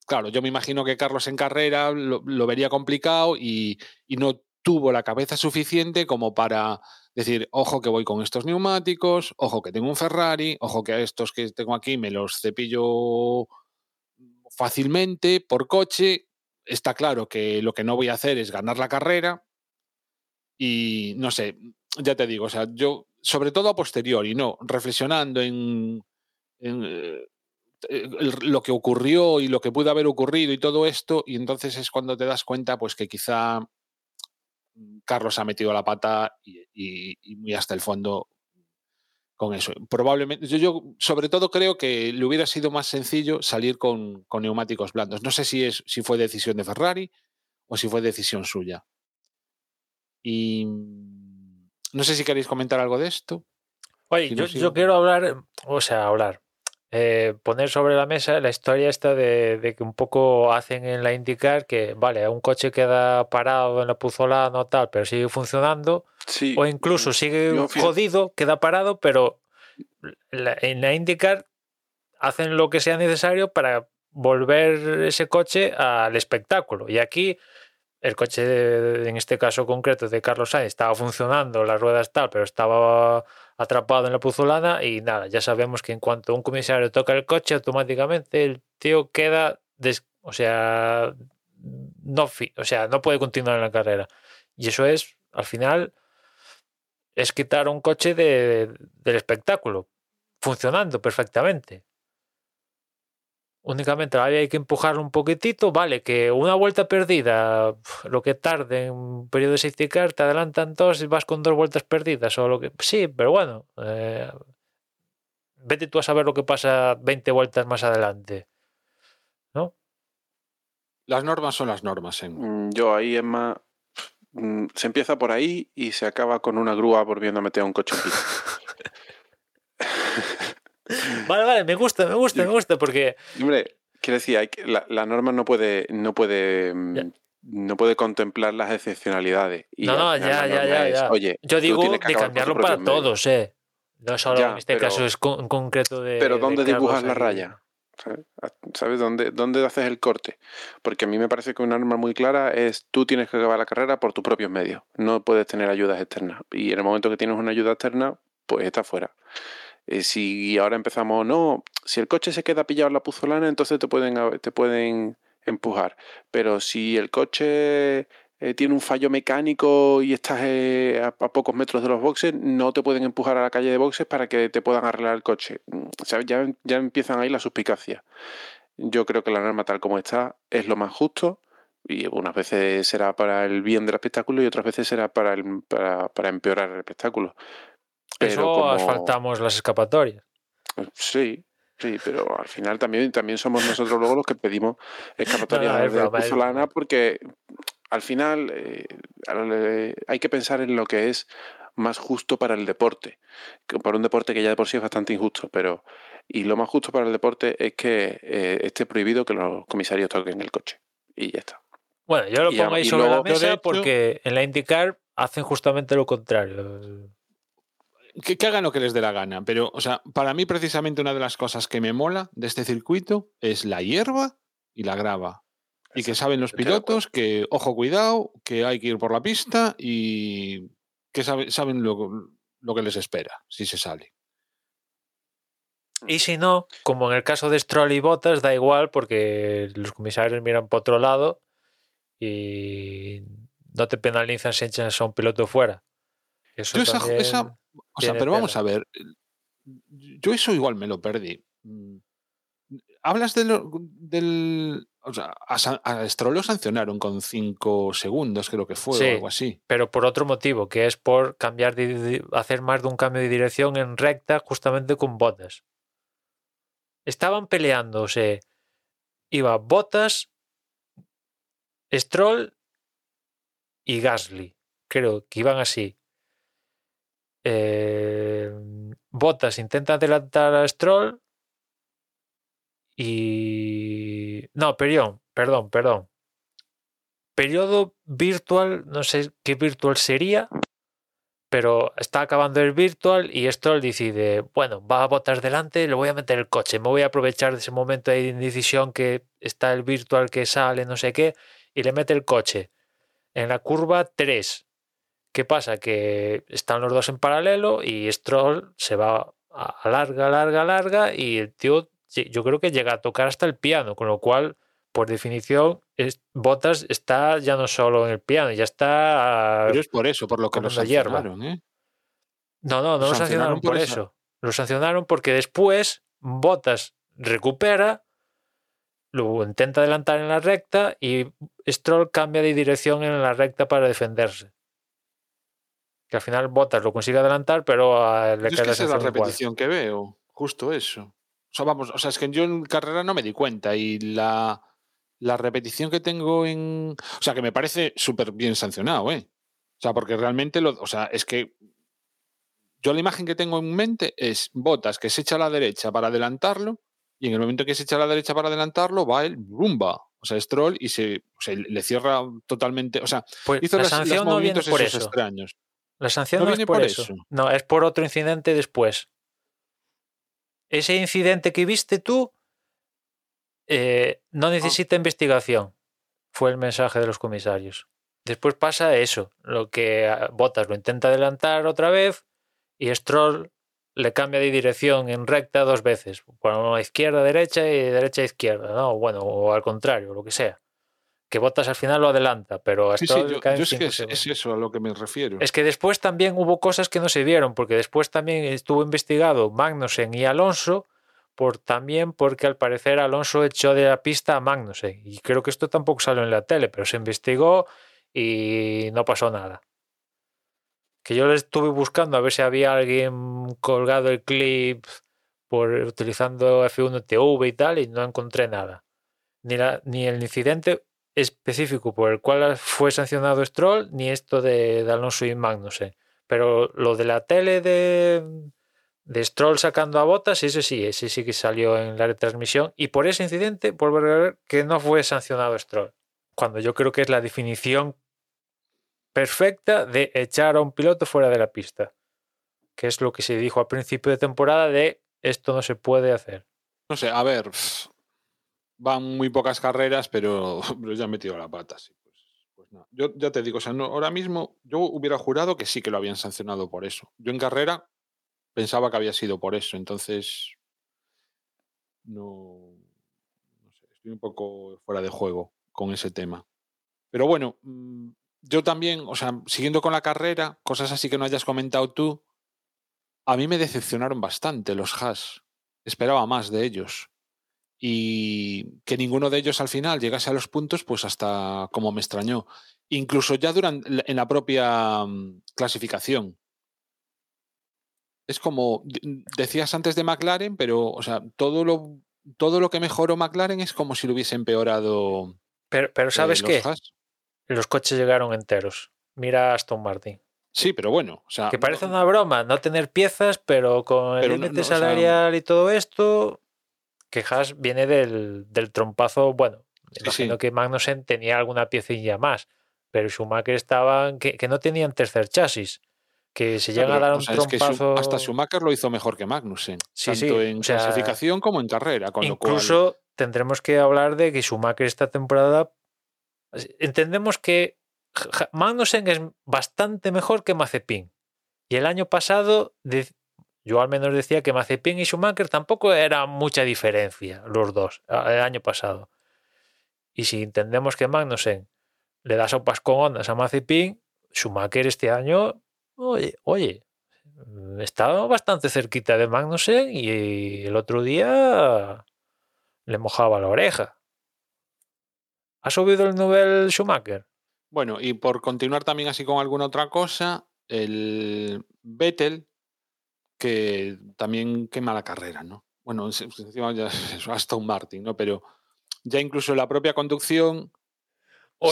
Speaker 3: claro, yo me imagino que Carlos en carrera lo, vería complicado y, no tuvo la cabeza suficiente como para decir, ojo que voy con estos neumáticos, ojo que tengo un Ferrari, ojo que a estos que tengo aquí me los cepillo fácilmente por coche. Está claro que lo que no voy a hacer es ganar la carrera y no sé, ya te digo, o sea, yo sobre todo a posteriori, no, reflexionando en, eh, lo que ocurrió y lo que pudo haber ocurrido y todo esto, y entonces es cuando te das cuenta pues que quizá mm, Carlos ha metido la pata y, y- y muy hasta el fondo con eso. Probablemente, yo, yo sobre todo creo que le hubiera sido más sencillo salir con, con neumáticos blandos. No sé si, es, si fue decisión de Ferrari o si fue decisión suya. Y mm, no sé si queréis comentar algo de esto.
Speaker 2: Oye,
Speaker 3: Si
Speaker 2: yo,
Speaker 3: no, sigo.
Speaker 2: yo quiero hablar, o sea, hablar, eh, poner sobre la mesa la historia esta de, de que un poco hacen en la IndyCar que, vale, un coche queda parado en la puzolana o tal, pero sigue funcionando,
Speaker 4: Sí.
Speaker 2: o incluso sigue
Speaker 4: yo
Speaker 2: jodido, queda parado, pero la- en la IndyCar hacen lo que sea necesario para volver ese coche al espectáculo. Y aquí el coche, en este caso concreto de Carlos Sainz, estaba funcionando, las ruedas tal, pero estaba atrapado en la puzolana y nada, ya sabemos que en cuanto un comisario toca el coche, automáticamente el tío queda, o sea, no, fi- o sea, no puede continuar en la carrera. Y eso es, al final, es quitar un coche de- del espectáculo, funcionando perfectamente. Únicamente hay que empujarlo un poquitito, vale, que una vuelta perdida, lo que tarde en un periodo de safety car, te adelantan dos y vas con dos vueltas perdidas, o lo que. Sí, pero bueno, eh, vete tú a saber lo que pasa 20 vueltas más adelante. ¿No?
Speaker 3: Las normas son las normas,
Speaker 4: Mm, Yo ahí es más. mm, Se empieza por ahí y se acaba con una grúa volviendo a meter a un coche en.
Speaker 2: Vale, vale, me gusta, me gusta, me gusta, porque.
Speaker 4: Hombre, quiero decir, hay que- la, la norma no puede, no puede, mm, no puede contemplar las excepcionalidades. Y
Speaker 2: No, no, ya, ya, ya,
Speaker 4: es,
Speaker 2: ya.
Speaker 4: Oye,
Speaker 2: Yo digo de cambiarlo para todos, ¿eh? No solo
Speaker 4: Ya,
Speaker 2: en este
Speaker 4: pero-
Speaker 2: caso es con- en concreto de.
Speaker 4: Pero
Speaker 2: de
Speaker 4: ¿dónde dibujas la raya? ¿Sabes? ¿Sabes dónde, dónde haces el corte? Porque a mí me parece que una norma muy clara es tú tienes que acabar la carrera por tus propios medios. No puedes tener ayudas externas. Y en el momento que tienes una ayuda externa, pues está fuera. Eh, si ahora empezamos, no, si el coche se queda pillado en la puzolana, entonces te pueden, te pueden empujar. Pero si el coche eh, tiene un fallo mecánico y estás eh, a, pocos metros de los boxes, no te pueden empujar a la calle de boxes para que te puedan arreglar el coche. Mm. Ya, ya empiezan ahí las suspicacias. Yo creo que la norma tal como está es lo más justo y unas veces será para el bien del espectáculo y otras veces será para, para, para empeorar el espectáculo. Pero
Speaker 2: Eso
Speaker 4: como-
Speaker 2: asfaltamos las escapatorias.
Speaker 4: Sí, sí, pero al final también, también somos nosotros luego los que pedimos escapatorias
Speaker 2: No, no,
Speaker 4: de
Speaker 2: broma, broma.
Speaker 4: porque al final eh, eh, hay que pensar en lo que es más justo para el deporte, que para un deporte que ya de por sí es bastante injusto, pero y lo más justo para el deporte es que eh, esté prohibido que los comisarios toquen el coche y ya está.
Speaker 2: Bueno, yo lo
Speaker 4: Y
Speaker 2: pongo ahí sobre
Speaker 4: luego-
Speaker 2: la mesa porque en la IndyCar hacen justamente lo contrario.
Speaker 3: Que, que hagan lo que les dé la gana. Pero, o sea, para mí precisamente una de las cosas que me mola de este circuito es la hierba y la grava. Y que saben los pilotos que, ojo, cuidado, que hay que ir por la pista y que sabe- saben lo, lo que les espera si se sale.
Speaker 2: Y si no, como en el caso de Stroll y Bottas, da igual porque los comisarios miran por otro lado y no te penalizan si echas a un piloto fuera. Eso
Speaker 3: Yo esa-
Speaker 2: también
Speaker 3: esa- O sea, pero vamos a ver. Yo eso igual me lo perdí. Mm, Hablas de lo- del. O sea, a, a Stroll lo sancionaron con 5 segundos, creo que fue,
Speaker 2: Sí.
Speaker 3: o algo así.
Speaker 2: pero por otro motivo, que es por cambiar de, de- hacer más de un cambio de dirección en recta justamente con Bottas. Estaban peleándose. Iba Bottas, Stroll y Gasly. Creo que iban así. Eh, Bottas intenta adelantar a Stroll y... No, perdón, perdón, perdón periodo virtual, no sé qué virtual sería, pero está acabando el virtual y Stroll decide, bueno, va a botar delante, le voy a meter el coche, me voy a aprovechar de ese momento de indecisión que está el virtual que sale, no sé qué, y le mete el coche en la curva 3. ¿Qué pasa? Que están los dos en paralelo y Stroll se va a larga, larga, larga y el tío yo creo que llega a tocar hasta el piano, con lo cual por definición, es, Botas está ya no solo en el piano, ya está.
Speaker 3: Pero es por eso, por lo que
Speaker 2: hierba.
Speaker 3: sancionaron, ¿eh?
Speaker 2: No, no, no
Speaker 3: Lo
Speaker 2: sancionaron por eso. Lo sancionaron porque después Botas recupera, lo intenta adelantar en la recta y Stroll cambia de dirección en la recta para defenderse. Que al final Botas lo consigue adelantar, pero a- le
Speaker 3: Yo es que
Speaker 2: la
Speaker 3: es la
Speaker 2: sanción igual.
Speaker 3: repetición que veo, justo eso. O sea, vamos, o sea, es que yo en carrera no me di cuenta y la, la repetición que tengo en. O sea, que me parece súper bien sancionado, ¿eh? O sea, porque realmente, lo, o sea, es que yo la imagen que tengo en mente es Botas que se echa a la derecha para adelantarlo y en el momento que se echa a la derecha para adelantarlo va el rumba, o sea, Stroll y se, o sea, le cierra totalmente, o sea,
Speaker 2: Pues
Speaker 3: hizo
Speaker 2: la
Speaker 3: las- los
Speaker 2: no viene por eso.
Speaker 3: extraños.
Speaker 2: La sanción
Speaker 3: ¿No
Speaker 2: no, es por,
Speaker 3: por
Speaker 2: eso.
Speaker 3: eso?
Speaker 2: No, es por otro incidente después. Ese incidente que viste tú eh,
Speaker 3: Ah.
Speaker 2: no necesita investigación. Fue el mensaje de los comisarios. Después pasa eso, lo que ah, Bottas lo intenta adelantar otra vez y Stroll le cambia de dirección en recta dos veces, por izquierda, derecha y derecha, izquierda, ¿no? Bueno, o al contrario, lo que sea. Que Bottas al final lo adelanta, pero a
Speaker 3: Sí, yo, yo es que
Speaker 2: cinco
Speaker 3: es,
Speaker 2: segundos.
Speaker 3: es eso a lo que me refiero.
Speaker 2: Es que después también hubo cosas que no se vieron, porque después también estuvo investigado Magnussen y Alonso por también porque al parecer Alonso echó de la pista a Magnussen. Y creo que esto tampoco salió en la tele, pero se investigó y no pasó nada. Que yo le estuve buscando a ver si había alguien colgado el clip por utilizando F1 TV y tal, y no encontré nada. Ni, la, ni el incidente específico por el cual fue sancionado Stroll, ni esto de, de Alonso y Magnussen. Pero lo de la tele de, de Stroll sacando a botas, ese sí, ese sí que salió en la retransmisión. Y por ese incidente, vuelvo a ver que no fue sancionado Stroll. Cuando yo creo que es la definición perfecta de echar a un piloto fuera de la pista. Que es lo que se dijo al principio de temporada de esto no se puede hacer.
Speaker 3: No sé, a ver, van muy pocas carreras, pero, ya han metido la pata. Sí, pues, pues. Yo ya te digo, o sea, no, ahora mismo yo hubiera jurado que sí que lo habían sancionado por eso. Yo en carrera pensaba que había sido por eso, entonces no, no sé, estoy un poco fuera de juego con ese tema. Pero bueno, mm, yo también, o sea, siguiendo con la carrera, cosas así que no hayas comentado tú, a mí me decepcionaron bastante los Haas. Esperaba más de ellos. Y que ninguno de ellos al final llegase a los puntos, pues hasta como me extrañó. Incluso ya durante, en la propia mm, clasificación. Es como de- decías antes de McLaren, pero o sea, todo lo, todo lo que mejoró McLaren es como si lo hubiese empeorado.
Speaker 2: Pero, pero
Speaker 3: eh,
Speaker 2: ¿sabes qué? Los coches llegaron enteros. Mira a Aston Martin.
Speaker 3: Sí, pero bueno, o sea,
Speaker 2: Que parece
Speaker 3: no-
Speaker 2: una broma no tener piezas, pero con el
Speaker 3: no-
Speaker 2: límite
Speaker 3: no, o sea-
Speaker 2: salarial y todo esto, que Haas viene del, del trompazo. Bueno, imagino
Speaker 3: sí.
Speaker 2: que Magnussen tenía alguna piecilla más, pero Schumacher estaban que, que no tenían tercer chasis. Que se llega a dar
Speaker 3: o
Speaker 2: un
Speaker 3: es que
Speaker 2: trompazo.
Speaker 3: hasta Schumacher lo hizo mejor que Magnussen,
Speaker 2: Sí,
Speaker 3: tanto
Speaker 2: sí,
Speaker 3: en
Speaker 2: sea,
Speaker 3: clasificación como en carrera. Con lo cual,
Speaker 2: Incluso tendremos que hablar de que Schumacher esta temporada. Entendemos que Magnussen es bastante mejor que Mazepin. Y el año pasado, yo al menos decía que Mazepin y Schumacher tampoco era mucha diferencia, los dos, el año pasado. Y si entendemos que Magnussen le da sopas con ondas a Mazepin, Schumacher este año, oye, oye, estaba bastante cerquita de Magnussen y el otro día le mojaba la oreja. ¿Ha subido el nivel Schumacher?
Speaker 3: Bueno, y por continuar también así con alguna otra cosa, el Vettel, que también quema la carrera, ¿no? Bueno, se- encima ya es Aston Martin, ¿no? Pero ya incluso la propia conducción,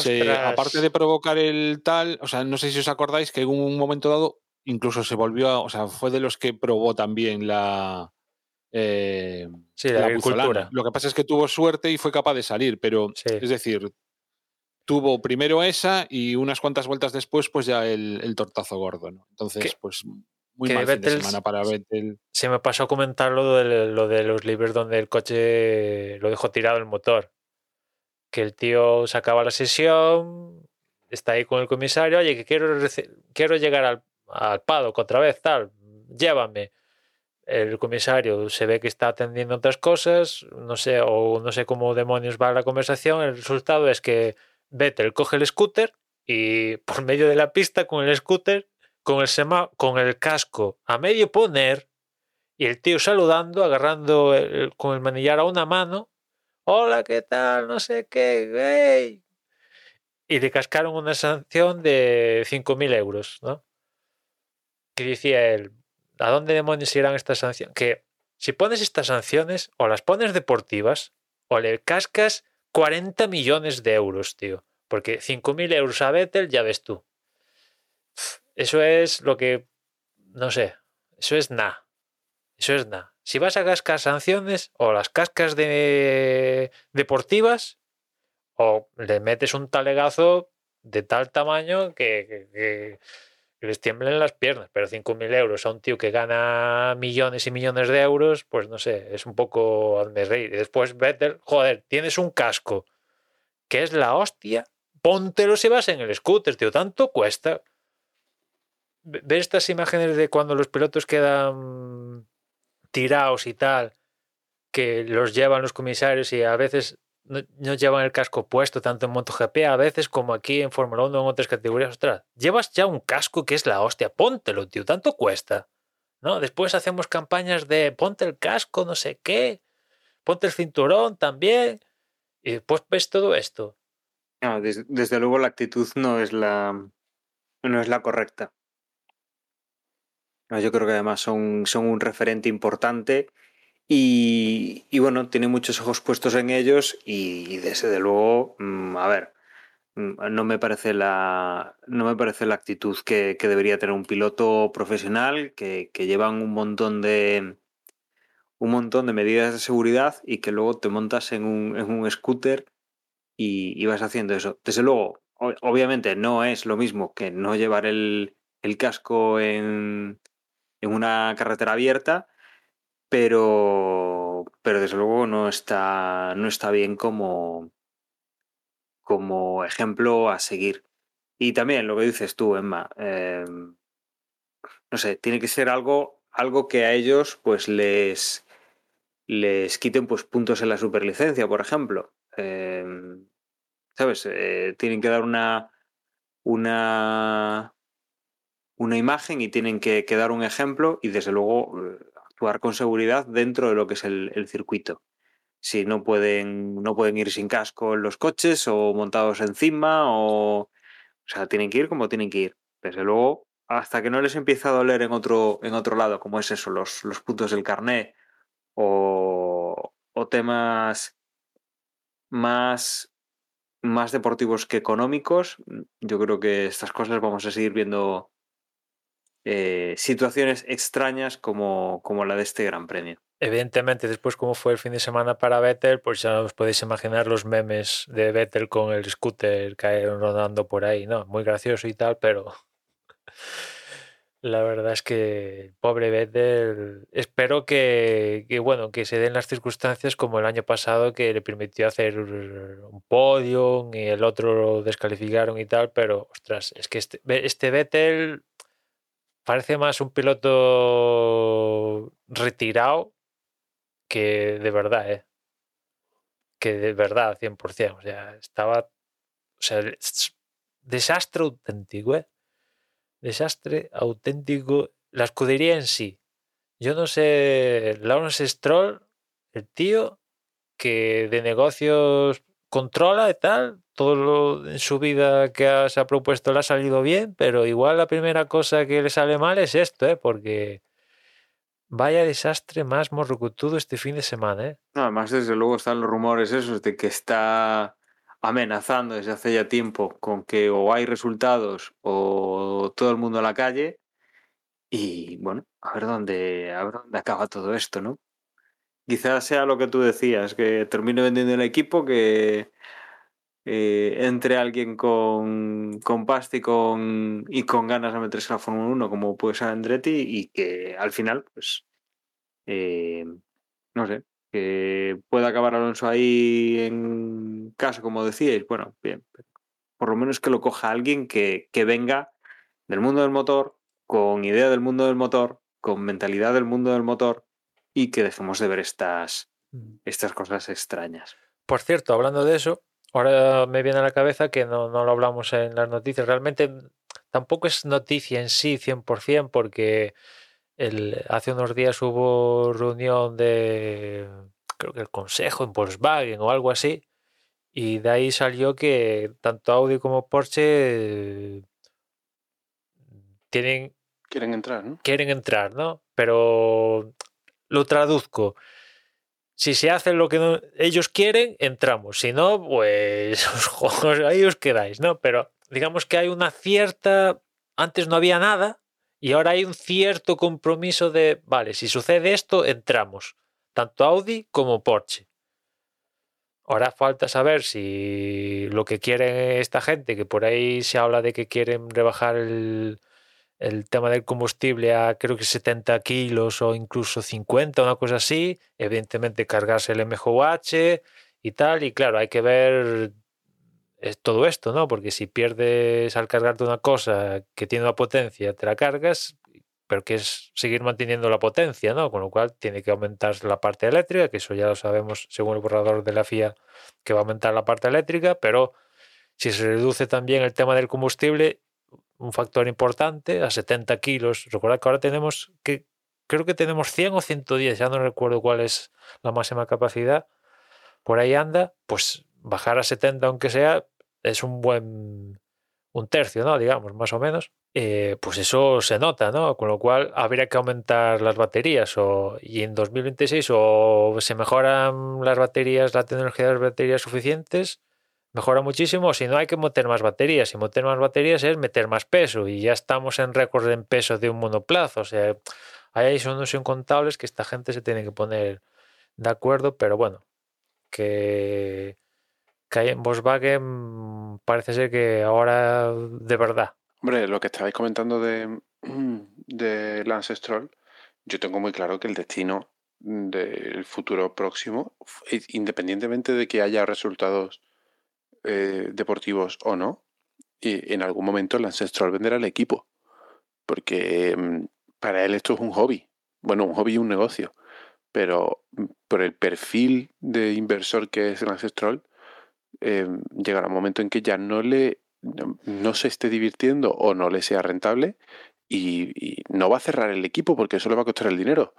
Speaker 3: se- aparte de provocar el tal, o sea, no sé si os acordáis que en un momento dado incluso se volvió, a- o sea, fue de los que probó también la... eh,
Speaker 2: Sí, la agricultura.
Speaker 3: buzolana. Lo que pasa es que tuvo suerte y fue capaz de salir, pero
Speaker 2: Sí.
Speaker 3: es decir, tuvo primero esa y unas cuantas vueltas después, pues ya el, el tortazo gordo, ¿no? Entonces, pues muy
Speaker 2: que
Speaker 3: mal fin de
Speaker 2: Vettel
Speaker 3: semana para Vettel.
Speaker 2: Se me pasó a comentar lo de, lo de los libres donde el coche lo dejó tirado el motor. Que el tío sacaba la sesión, está ahí con el comisario, oye, que quiero, quiero llegar al, al paddock otra vez, tal, llévame. El comisario se ve que está atendiendo otras cosas, no sé, o no sé cómo demonios va la conversación. El resultado es que Vettel coge el scooter y por medio de la pista con el scooter, con el, con el casco a medio poner, y el tío saludando, agarrando el- con el manillar a una mano. Hola, ¿qué tal? No sé qué. ¡Ey! Y le cascaron una sanción de 5.000 euros, ¿no? Y decía él, ¿a dónde demonios irán estas sanciones? Que si pones estas sanciones, o las pones deportivas, o le cascas 40 millones de euros, tío. Porque 5.000 euros a Vettel, ya ves tú. Eso es lo que, no sé, eso es nada. Eso es nada. Si vas a cascar sanciones o las cascas de deportivas o le metes un talegazo de tal tamaño que, les tiemblen las piernas. Pero 5.000 euros a un tío que gana millones y millones de euros, pues no sé, es un poco hazme reír. Y después Vettel, joder, tienes un casco que es la hostia, póntelo si vas en el scooter, tío, tanto cuesta. Ve- Ver estas imágenes de cuando los pilotos quedan tirados y tal, que los llevan los comisarios y a veces no, llevan el casco puesto, tanto en MotoGP, a veces como aquí en Fórmula 1 en otras categorías. Ostras, llevas ya un casco que es la hostia, póntelo, tío, tanto cuesta. ¿no? Después hacemos campañas de ponte el casco, no sé qué, ponte el cinturón también, y después ves todo esto.
Speaker 1: No, des- desde, luego la actitud no es la, no es la correcta. Yo creo que además son, son un referente importante y, y bueno, tiene muchos ojos puestos en ellos y, desde luego, mm, a ver, mm, no me parece la, no me parece la actitud que, que debería tener un piloto profesional que, que llevan un montón de un montón de medidas de seguridad y que luego te montas en un, en un scooter y, y vas haciendo eso. Desde luego, obviamente no es lo mismo que no llevar el, el casco en, en una carretera abierta, pero, pero desde luego no está, no está bien como, como ejemplo a seguir. Y también lo que dices tú, Emma, eh, no sé, tiene que ser algo, algo que a ellos pues les, les quiten pues puntos en la superlicencia, por ejemplo. Eh, ¿Sabes? Eh, tienen que dar una, una, una imagen y tienen que, dar un ejemplo y desde luego eh, actuar con seguridad dentro de lo que es el, el circuito. Si no pueden, no pueden ir sin casco en los coches o montados encima o... O sea, tienen que ir como tienen que ir. Desde luego, hasta que no les empieza a doler en otro, en otro lado, como es eso, los, los puntos del carné o, o temas más, más deportivos que económicos, yo creo que estas cosas vamos a seguir viendo eh, situaciones extrañas como, como la de este Gran Premio.
Speaker 2: Evidentemente, después como fue el fin de semana para Vettel, pues ya os podéis imaginar los memes de Vettel con el scooter caer rodando por ahí, ¿no? Muy gracioso y tal, pero la verdad es que pobre Vettel, espero que, que, bueno, que se den las circunstancias como el año pasado que le permitió hacer un podio y el otro lo descalificaron y tal, pero ostras, es que este, este Vettel parece más un piloto retirado que de verdad, ¿eh? Que de verdad, 100%. O sea, estaba. O sea, desastre auténtico, ¿eh? Desastre auténtico. La escudería en sí. Yo no sé. Lawrence Stroll, el tío que de negocios controla y tal. Todo lo en su vida que ha, se ha propuesto le ha salido bien, pero igual la primera cosa que le sale mal es esto, ¿eh? Porque Vaya desastre más morrocotudo este fin de semana, ¿eh?
Speaker 1: No, además, desde luego están los rumores esos de que está amenazando desde hace ya tiempo con que o hay resultados o todo el mundo a la calle. Y bueno, a ver dónde, a ver dónde acaba todo esto, ¿no? Quizás sea lo que tú decías, que termine vendiendo el equipo, que eh, entre alguien con, con pasta y con, y con ganas de meterse a la Fórmula 1, como puede ser Andretti, y que al final, pues, eh, no sé, que pueda acabar Alonso ahí en casa, como decíais, bueno, bien, por lo menos que lo coja alguien que, que venga del mundo del motor, con idea del mundo del motor, con mentalidad del mundo del motor, y que dejemos de ver estas, estas cosas extrañas.
Speaker 2: Por cierto, hablando de eso, ahora me viene a la cabeza que no, no, lo hablamos en las noticias. Realmente tampoco es noticia en sí 100% porque el, hace unos días hubo reunión de, creo que el consejo en Volkswagen o algo así. Y de ahí salió que tanto Audi como Porsche tienen...
Speaker 4: Quieren entrar, ¿no?
Speaker 2: Quieren entrar, ¿no? Pero lo traduzco si se hace lo que ellos quieren, entramos. Si no, pues ahí os quedáis, ¿no? Pero digamos que hay una cierta. Antes no había nada y ahora hay un cierto compromiso de, vale, si sucede esto, entramos. Tanto Audi como Porsche. Ahora falta saber si lo que quiere esta gente, que por ahí se habla de que quieren rebajar el, el tema del combustible a creo que 70 kilos o incluso 50, una cosa así, evidentemente cargarse el MJH y tal, y claro, hay que ver todo esto, ¿no? Porque si pierdes al cargarte una cosa que tiene una potencia, te la cargas, pero que es seguir manteniendo la potencia, ¿no? Con lo cual tiene que aumentar la parte eléctrica, que eso ya lo sabemos según el borrador de la FIA, que va a aumentar la parte eléctrica, pero si se reduce también el tema del combustible, un factor importante, a 70 kilos. Recordad que ahora tenemos que creo que tenemos 100 o 110, ya no recuerdo cuál es la máxima capacidad, por ahí anda, pues bajar a 70 aunque sea es un buen un tercio, ¿no? Digamos, más o menos. Eh, pues eso se nota, ¿no? Con lo cual habría que aumentar las baterías o, y en 2026 o se mejoran las baterías, la tecnología de las baterías suficientes, mejora muchísimo, si no hay que meter más baterías. Y meter más baterías es meter más peso y ya estamos en récord en peso de un monoplazo. O sea, ahí son unos incontables que esta gente se tiene que poner de acuerdo, pero bueno, que que en Volkswagen parece ser que ahora de verdad.
Speaker 4: Hombre, lo que estabais comentando de, de Lance Stroll, yo tengo muy claro que el destino del futuro próximo, independientemente de que haya resultados eh, deportivos o no, y en algún momento Lance Stroll venderá el equipo. Porque mm, para él esto es un hobby. Bueno, un hobby y un negocio. Pero mm, por el perfil de inversor que es Lance Stroll, eh, llegará un momento en que ya no le no, se esté divirtiendo o no le sea rentable y, no va a cerrar el equipo porque eso le va a costar el dinero.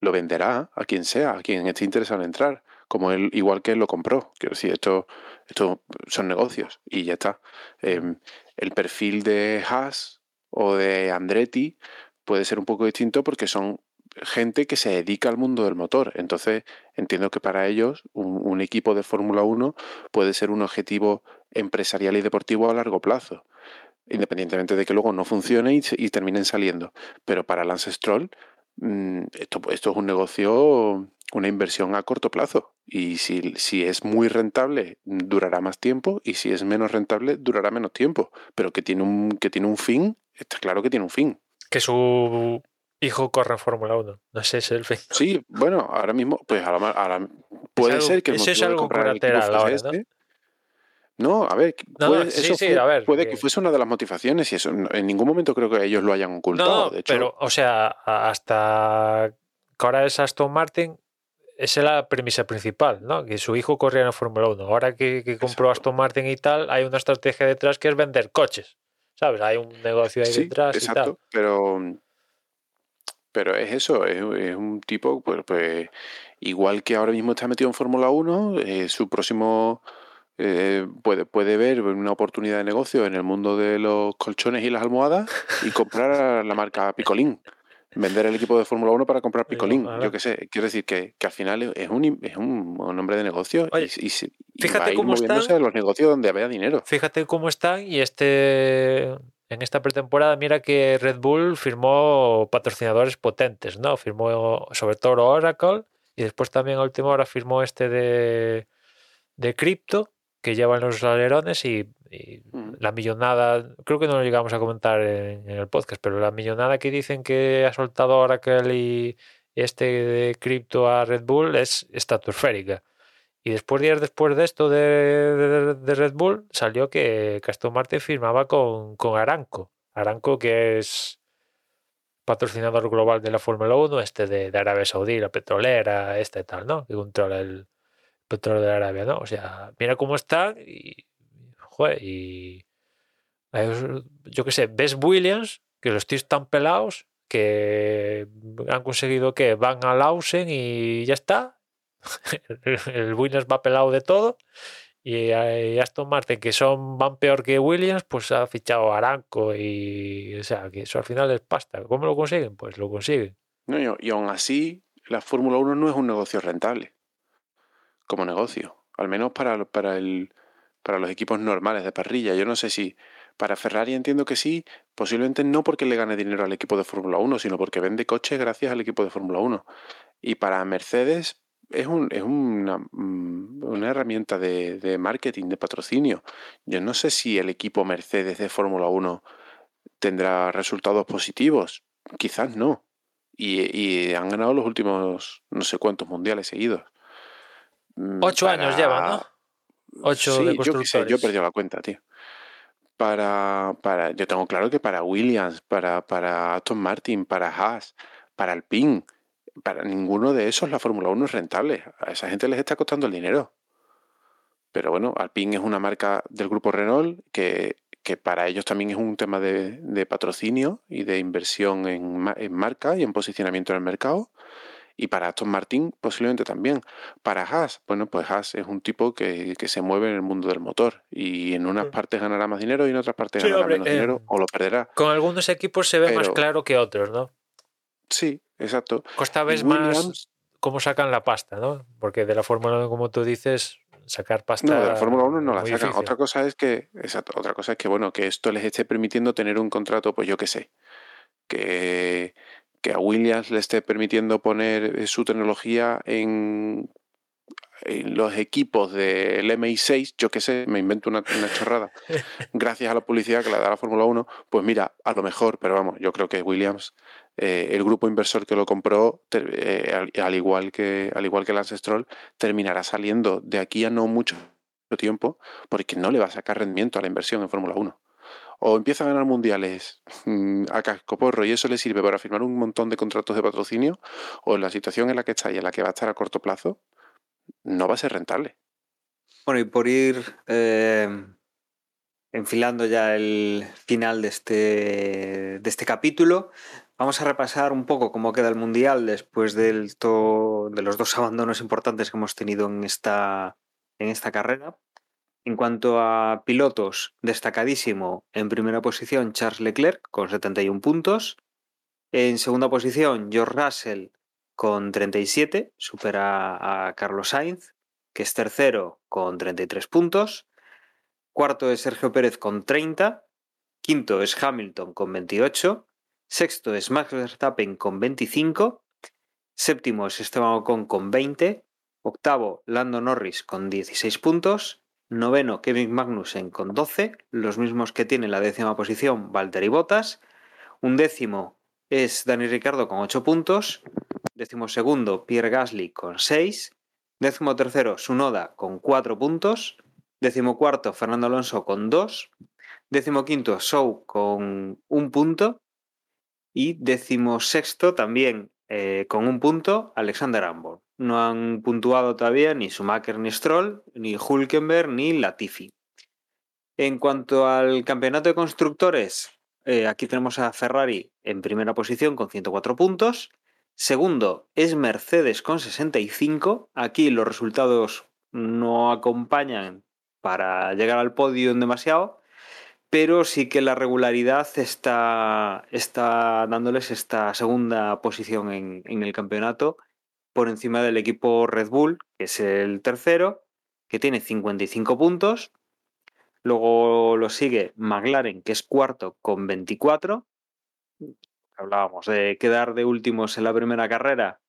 Speaker 4: Lo venderá a quien sea, a quien esté interesado en entrar, como él, igual que él lo compró. Quiero decir, esto, esto son negocios y ya está. Em, el perfil de Haas o de Andretti puede ser un poco distinto porque son gente que se dedica al mundo del motor. Entonces, entiendo que para ellos un, equipo de Fórmula 1 puede ser un objetivo empresarial y deportivo a largo plazo, independientemente de que luego no funcione y, terminen saliendo. Pero para Lance Stroll, mm, esto, esto es un negocio, una inversión a corto plazo. Y si, si es muy rentable, durará más tiempo, y si es menos rentable, durará menos tiempo. Pero que tiene un, que tiene un fin, está claro que tiene un fin.
Speaker 2: Que su hijo corre en Fórmula 1. No sé, es el fin.
Speaker 4: Sí, bueno, ahora mismo, pues ahora, puede ser que el
Speaker 2: eso es algo colateral ahora, este.
Speaker 4: ¿no? a ver, puede, eso puede que... fuese una de las motivaciones y eso en ningún momento creo que ellos lo hayan ocultado. de hecho.
Speaker 2: pero, o sea, hasta que ahora es Aston Martin, esa es la premisa principal, ¿no? Que su hijo corría en la Fórmula 1. Ahora que, compró Aston Martin y tal, hay una estrategia detrás que es vender coches. ¿Sabes? Hay un negocio ahí detrás y tal.
Speaker 4: Pero pero es eso, es, un tipo, pues, pues, igual que ahora mismo está metido en Fórmula 1, eh, su próximo eh, puede, puede ver una oportunidad de negocio en el mundo de los colchones y las almohadas y comprar la marca Picolín. Vender el equipo de Fórmula 1 para comprar Picolín. Yo qué sé, quiero decir que, al final es un, es un hombre de negocio y,
Speaker 2: fíjate cómo
Speaker 4: moviéndose
Speaker 2: están,
Speaker 4: los negocios donde había dinero.
Speaker 2: Fíjate cómo están y este en esta pretemporada, mira que Red Bull firmó patrocinadores potentes, ¿no? Firmó sobre todo Oracle y después también a última hora firmó este de, de Crypto, que lleva en los alerones y, mm. la millonada, creo que no lo llegamos a comentar en, el podcast, pero la millonada que dicen que ha soltado Oracle y este de Crypto a Red Bull es estratosférica. Y después, días después de esto de, Red Bull, salió que Aston Martin firmaba con, con Aranco. Aranco, que es patrocinador global de la Fórmula 1, este de, Arabia Saudí, la petrolera, este tal, ¿no? Que controla el petróleo de Arabia, ¿no? O sea, mira cómo está y. Y. Yo qué sé, ves Williams, que los tíos están pelados, que han conseguido que van a Lausen y ya está, el Williams va pelado de todo. Y, Aston Martin, que son van peor que Williams, pues ha fichado Aranco y. O sea, que eso al final es pasta. ¿Cómo lo consiguen? Pues lo consiguen.
Speaker 4: No, y, aún así, la Fórmula 1 no es un negocio rentable. Como negocio. Al menos para, para, el, para los equipos normales de parrilla. Yo no sé si. Para Ferrari entiendo que sí, posiblemente no porque le gane dinero al equipo de Fórmula 1, sino porque vende coches gracias al equipo de Fórmula 1. Y para Mercedes, es, un, es una, mm, una, herramienta de, marketing, de patrocinio. Yo no sé si el equipo Mercedes de Fórmula 1 tendrá resultados positivos. Quizás no. Y, han ganado los últimos no sé cuántos mundiales seguidos.
Speaker 2: Mm, Ocho años llevan, ¿no? Ocho de
Speaker 4: yo, sé, yo he perdido la cuenta, tío. Para, para, yo tengo claro que para Williams, para, para Aston Martin, para Haas, para Alpine, para ninguno de esos la Fórmula 1 es rentable. A esa gente les está costando el dinero. Pero bueno, Alpine es una marca del grupo Renault que, que para ellos también es un tema de, de patrocinio y de inversión en, en marca y en posicionamiento en el mercado. Y para Aston Martin posiblemente también. Para Haas, bueno, pues Haas es un tipo que, que se mueve en el mundo del motor y en unas
Speaker 2: Mm.
Speaker 4: partes ganará más dinero y en otras partes
Speaker 2: Sí,
Speaker 4: ganará
Speaker 2: hombre,
Speaker 4: menos
Speaker 2: eh,
Speaker 4: dinero o lo perderá.
Speaker 2: Con algunos equipos se ve más claro que otros, ¿no?
Speaker 4: Sí, exacto.
Speaker 2: Costa vez más cómo sacan la pasta, ¿no? Porque de la Fórmula 1, como tú dices, sacar pasta.
Speaker 4: No, de la Fórmula 1 no la sacan.
Speaker 2: difícil.
Speaker 4: Otra cosa es que, exacto, otra cosa es que, bueno, que esto les esté permitiendo tener un contrato, pues yo qué sé, que, que a Williams le esté permitiendo poner eh, su tecnología en, en los equipos del MI6, yo qué sé, me invento una, una chorrada, gracias a la publicidad que le da la Fórmula 1, pues mira, a lo mejor, pero vamos, yo creo que Williams, eh, el grupo inversor que lo compró, ter- eh, al, al igual que al igual que Lance Stroll, terminará saliendo de aquí a no mucho tiempo porque no le va a sacar rendimiento a la inversión en Fórmula 1. O empieza a ganar mundiales mm, a cascoporro y eso le sirve para firmar un montón de contratos de patrocinio, o en la situación en la que está y en la que va a estar a corto plazo, no va a ser rentable.
Speaker 1: Bueno, y por ir eh, enfilando ya el final de este, de este capítulo, vamos a repasar un poco cómo queda el Mundial después del to- de los dos abandonos importantes que hemos tenido en esta, en esta carrera. En cuanto a pilotos, destacadísimo en primera posición Charles Leclerc con 71 puntos. En segunda posición George Russell con 37, supera a Carlos Sainz que es tercero con 33 puntos. Cuarto es Sergio Pérez con 30. Quinto es Hamilton con 28. Sexto es Max Verstappen con 25. Séptimo es Esteban Ocon con 20. Octavo, Lando Norris con 16 puntos. Noveno, Kevin Magnussen con 12, los mismos que tiene en la décima posición Valtteri Bottas. Un décimo es Dani Ricardo con 8 puntos. Décimo segundo, Pierre Gasly con 6. Décimo tercero, Sunoda con 4 puntos. Décimo cuarto, Fernando Alonso con 2. Décimo quinto, Show con un punto. Y décimo sexto, también eh, con un punto, Alexander Albon. No han puntuado todavía ni Schumacher ni Stroll, ni Hulkenberg ni Latifi. En cuanto al campeonato de constructores, eh, aquí tenemos a Ferrari en primera posición con 104 puntos. Segundo es Mercedes con 65. Aquí los resultados no acompañan para llegar al podio en demasiado, pero sí que la regularidad está, está dándoles esta segunda posición en, en el campeonato por encima del equipo Red Bull, que es el tercero, que tiene 55 puntos. Luego lo sigue McLaren, que es cuarto con 24. Hablábamos de quedar de últimos en la primera carrera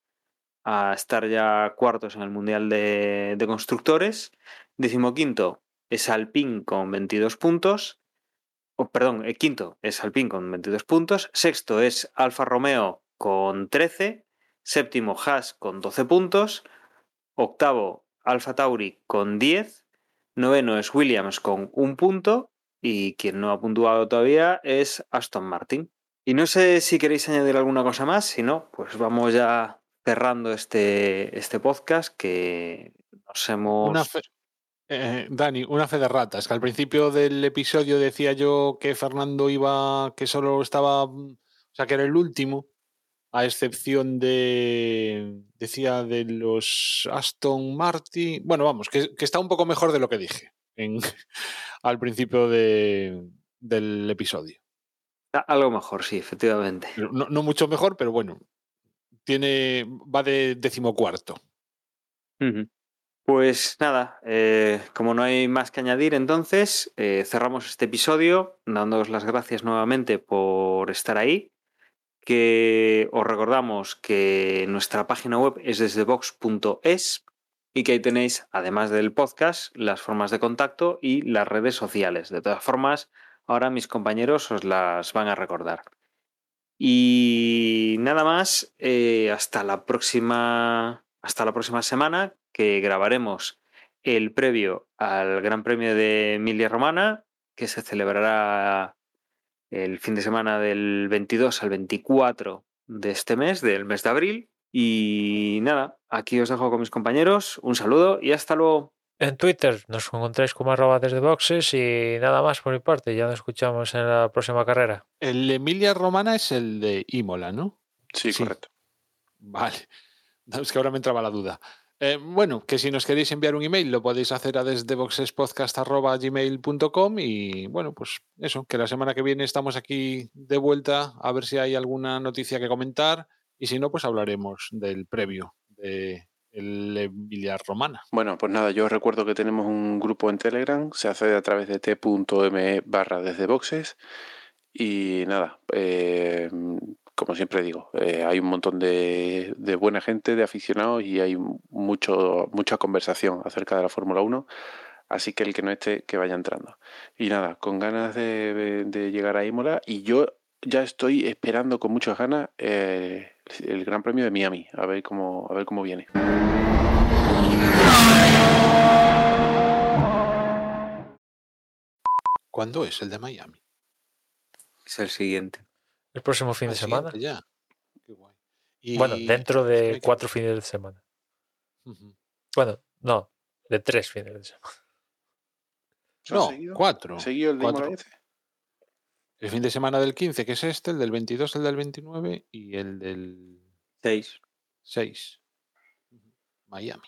Speaker 1: a estar ya cuartos en el Mundial de, Constructores. Decimoquinto es Alpine con 22 puntos. Oh, perdón, el quinto es Alpine con 22 puntos. Sexto es Alfa Romeo con 13. Séptimo Haas con 12 puntos. Octavo Alfa Tauri con 10. Noveno es Williams con un punto. Y quien no ha puntuado todavía es Aston Martin. Y no sé si queréis añadir alguna cosa más. Si no, pues vamos ya cerrando este, este podcast que nos hemos...
Speaker 3: Una eh, Dani, una fe de ratas, que al principio del episodio decía yo que Fernando iba, que solo estaba, o sea, que era el último, a excepción de, decía, de los Aston Martin, bueno, vamos, que, que está un poco mejor de lo que dije en, al principio de- del episodio.
Speaker 1: Algo mejor, sí, efectivamente.
Speaker 3: No, no mucho mejor, pero bueno, tiene, va de decimocuarto.
Speaker 1: Pues nada, eh, como no hay más que añadir, entonces eh, cerramos este episodio dándoos las gracias nuevamente por estar ahí. Que os recordamos que nuestra página web es desdebox.es y que ahí tenéis, además del podcast, las formas de contacto y las redes sociales. De todas formas, ahora mis compañeros os las van a recordar. Y nada más, eh, hasta la próxima. Hasta la próxima semana, que grabaremos el previo al Gran Premio de Emilia Romana, que se celebrará el fin de semana del 22 al 24 de este mes, del mes de abril. Y nada, aquí os dejo con mis compañeros. Un saludo y hasta luego.
Speaker 2: En Twitter nos encontráis como arroba desde boxes y nada más por mi parte. Ya nos escuchamos en la próxima carrera.
Speaker 3: El Emilia Romana es el de Imola, ¿no?
Speaker 4: Sí,
Speaker 3: Sí.
Speaker 4: correcto.
Speaker 3: Vale. No, Es que ahora me entraba la duda. Eh, bueno, que si nos queréis enviar un email lo podéis hacer a desde boxespodcast.gmail.com y bueno, pues eso, que la semana que viene estamos aquí de vuelta a ver si hay alguna noticia que comentar y si no, pues hablaremos del previo de el Emilia Romana.
Speaker 4: Bueno, pues nada, yo os recuerdo que tenemos un grupo en Telegram, se accede a través de t.me barra desde boxes y nada, eh, como siempre digo, eh, hay un montón de, de buena gente, de aficionados y hay mucho, mucha conversación acerca de la Fórmula 1, así que el que no esté, que vaya entrando. Y nada, con ganas de, de llegar a Imola y yo ya estoy esperando con muchas ganas eh, el Gran Premio de Miami, a ver cómo, a ver cómo viene.
Speaker 3: ¿Cuándo es el de Miami?
Speaker 1: Es el siguiente.
Speaker 2: El próximo fin de semana.
Speaker 3: Ya. Qué guay. Y-
Speaker 2: Bueno, dentro de
Speaker 3: que-
Speaker 2: cuatro fines de semana.
Speaker 3: Ujú.
Speaker 2: Bueno, no, de tres fines de semana.
Speaker 4: ¿Son
Speaker 3: No, cuatro.
Speaker 4: ¿Seguido el de
Speaker 3: Cuatro. El fin de semana del 15, que es este, el del 22, el del 29 y el del
Speaker 1: 6.
Speaker 3: 6. Miami.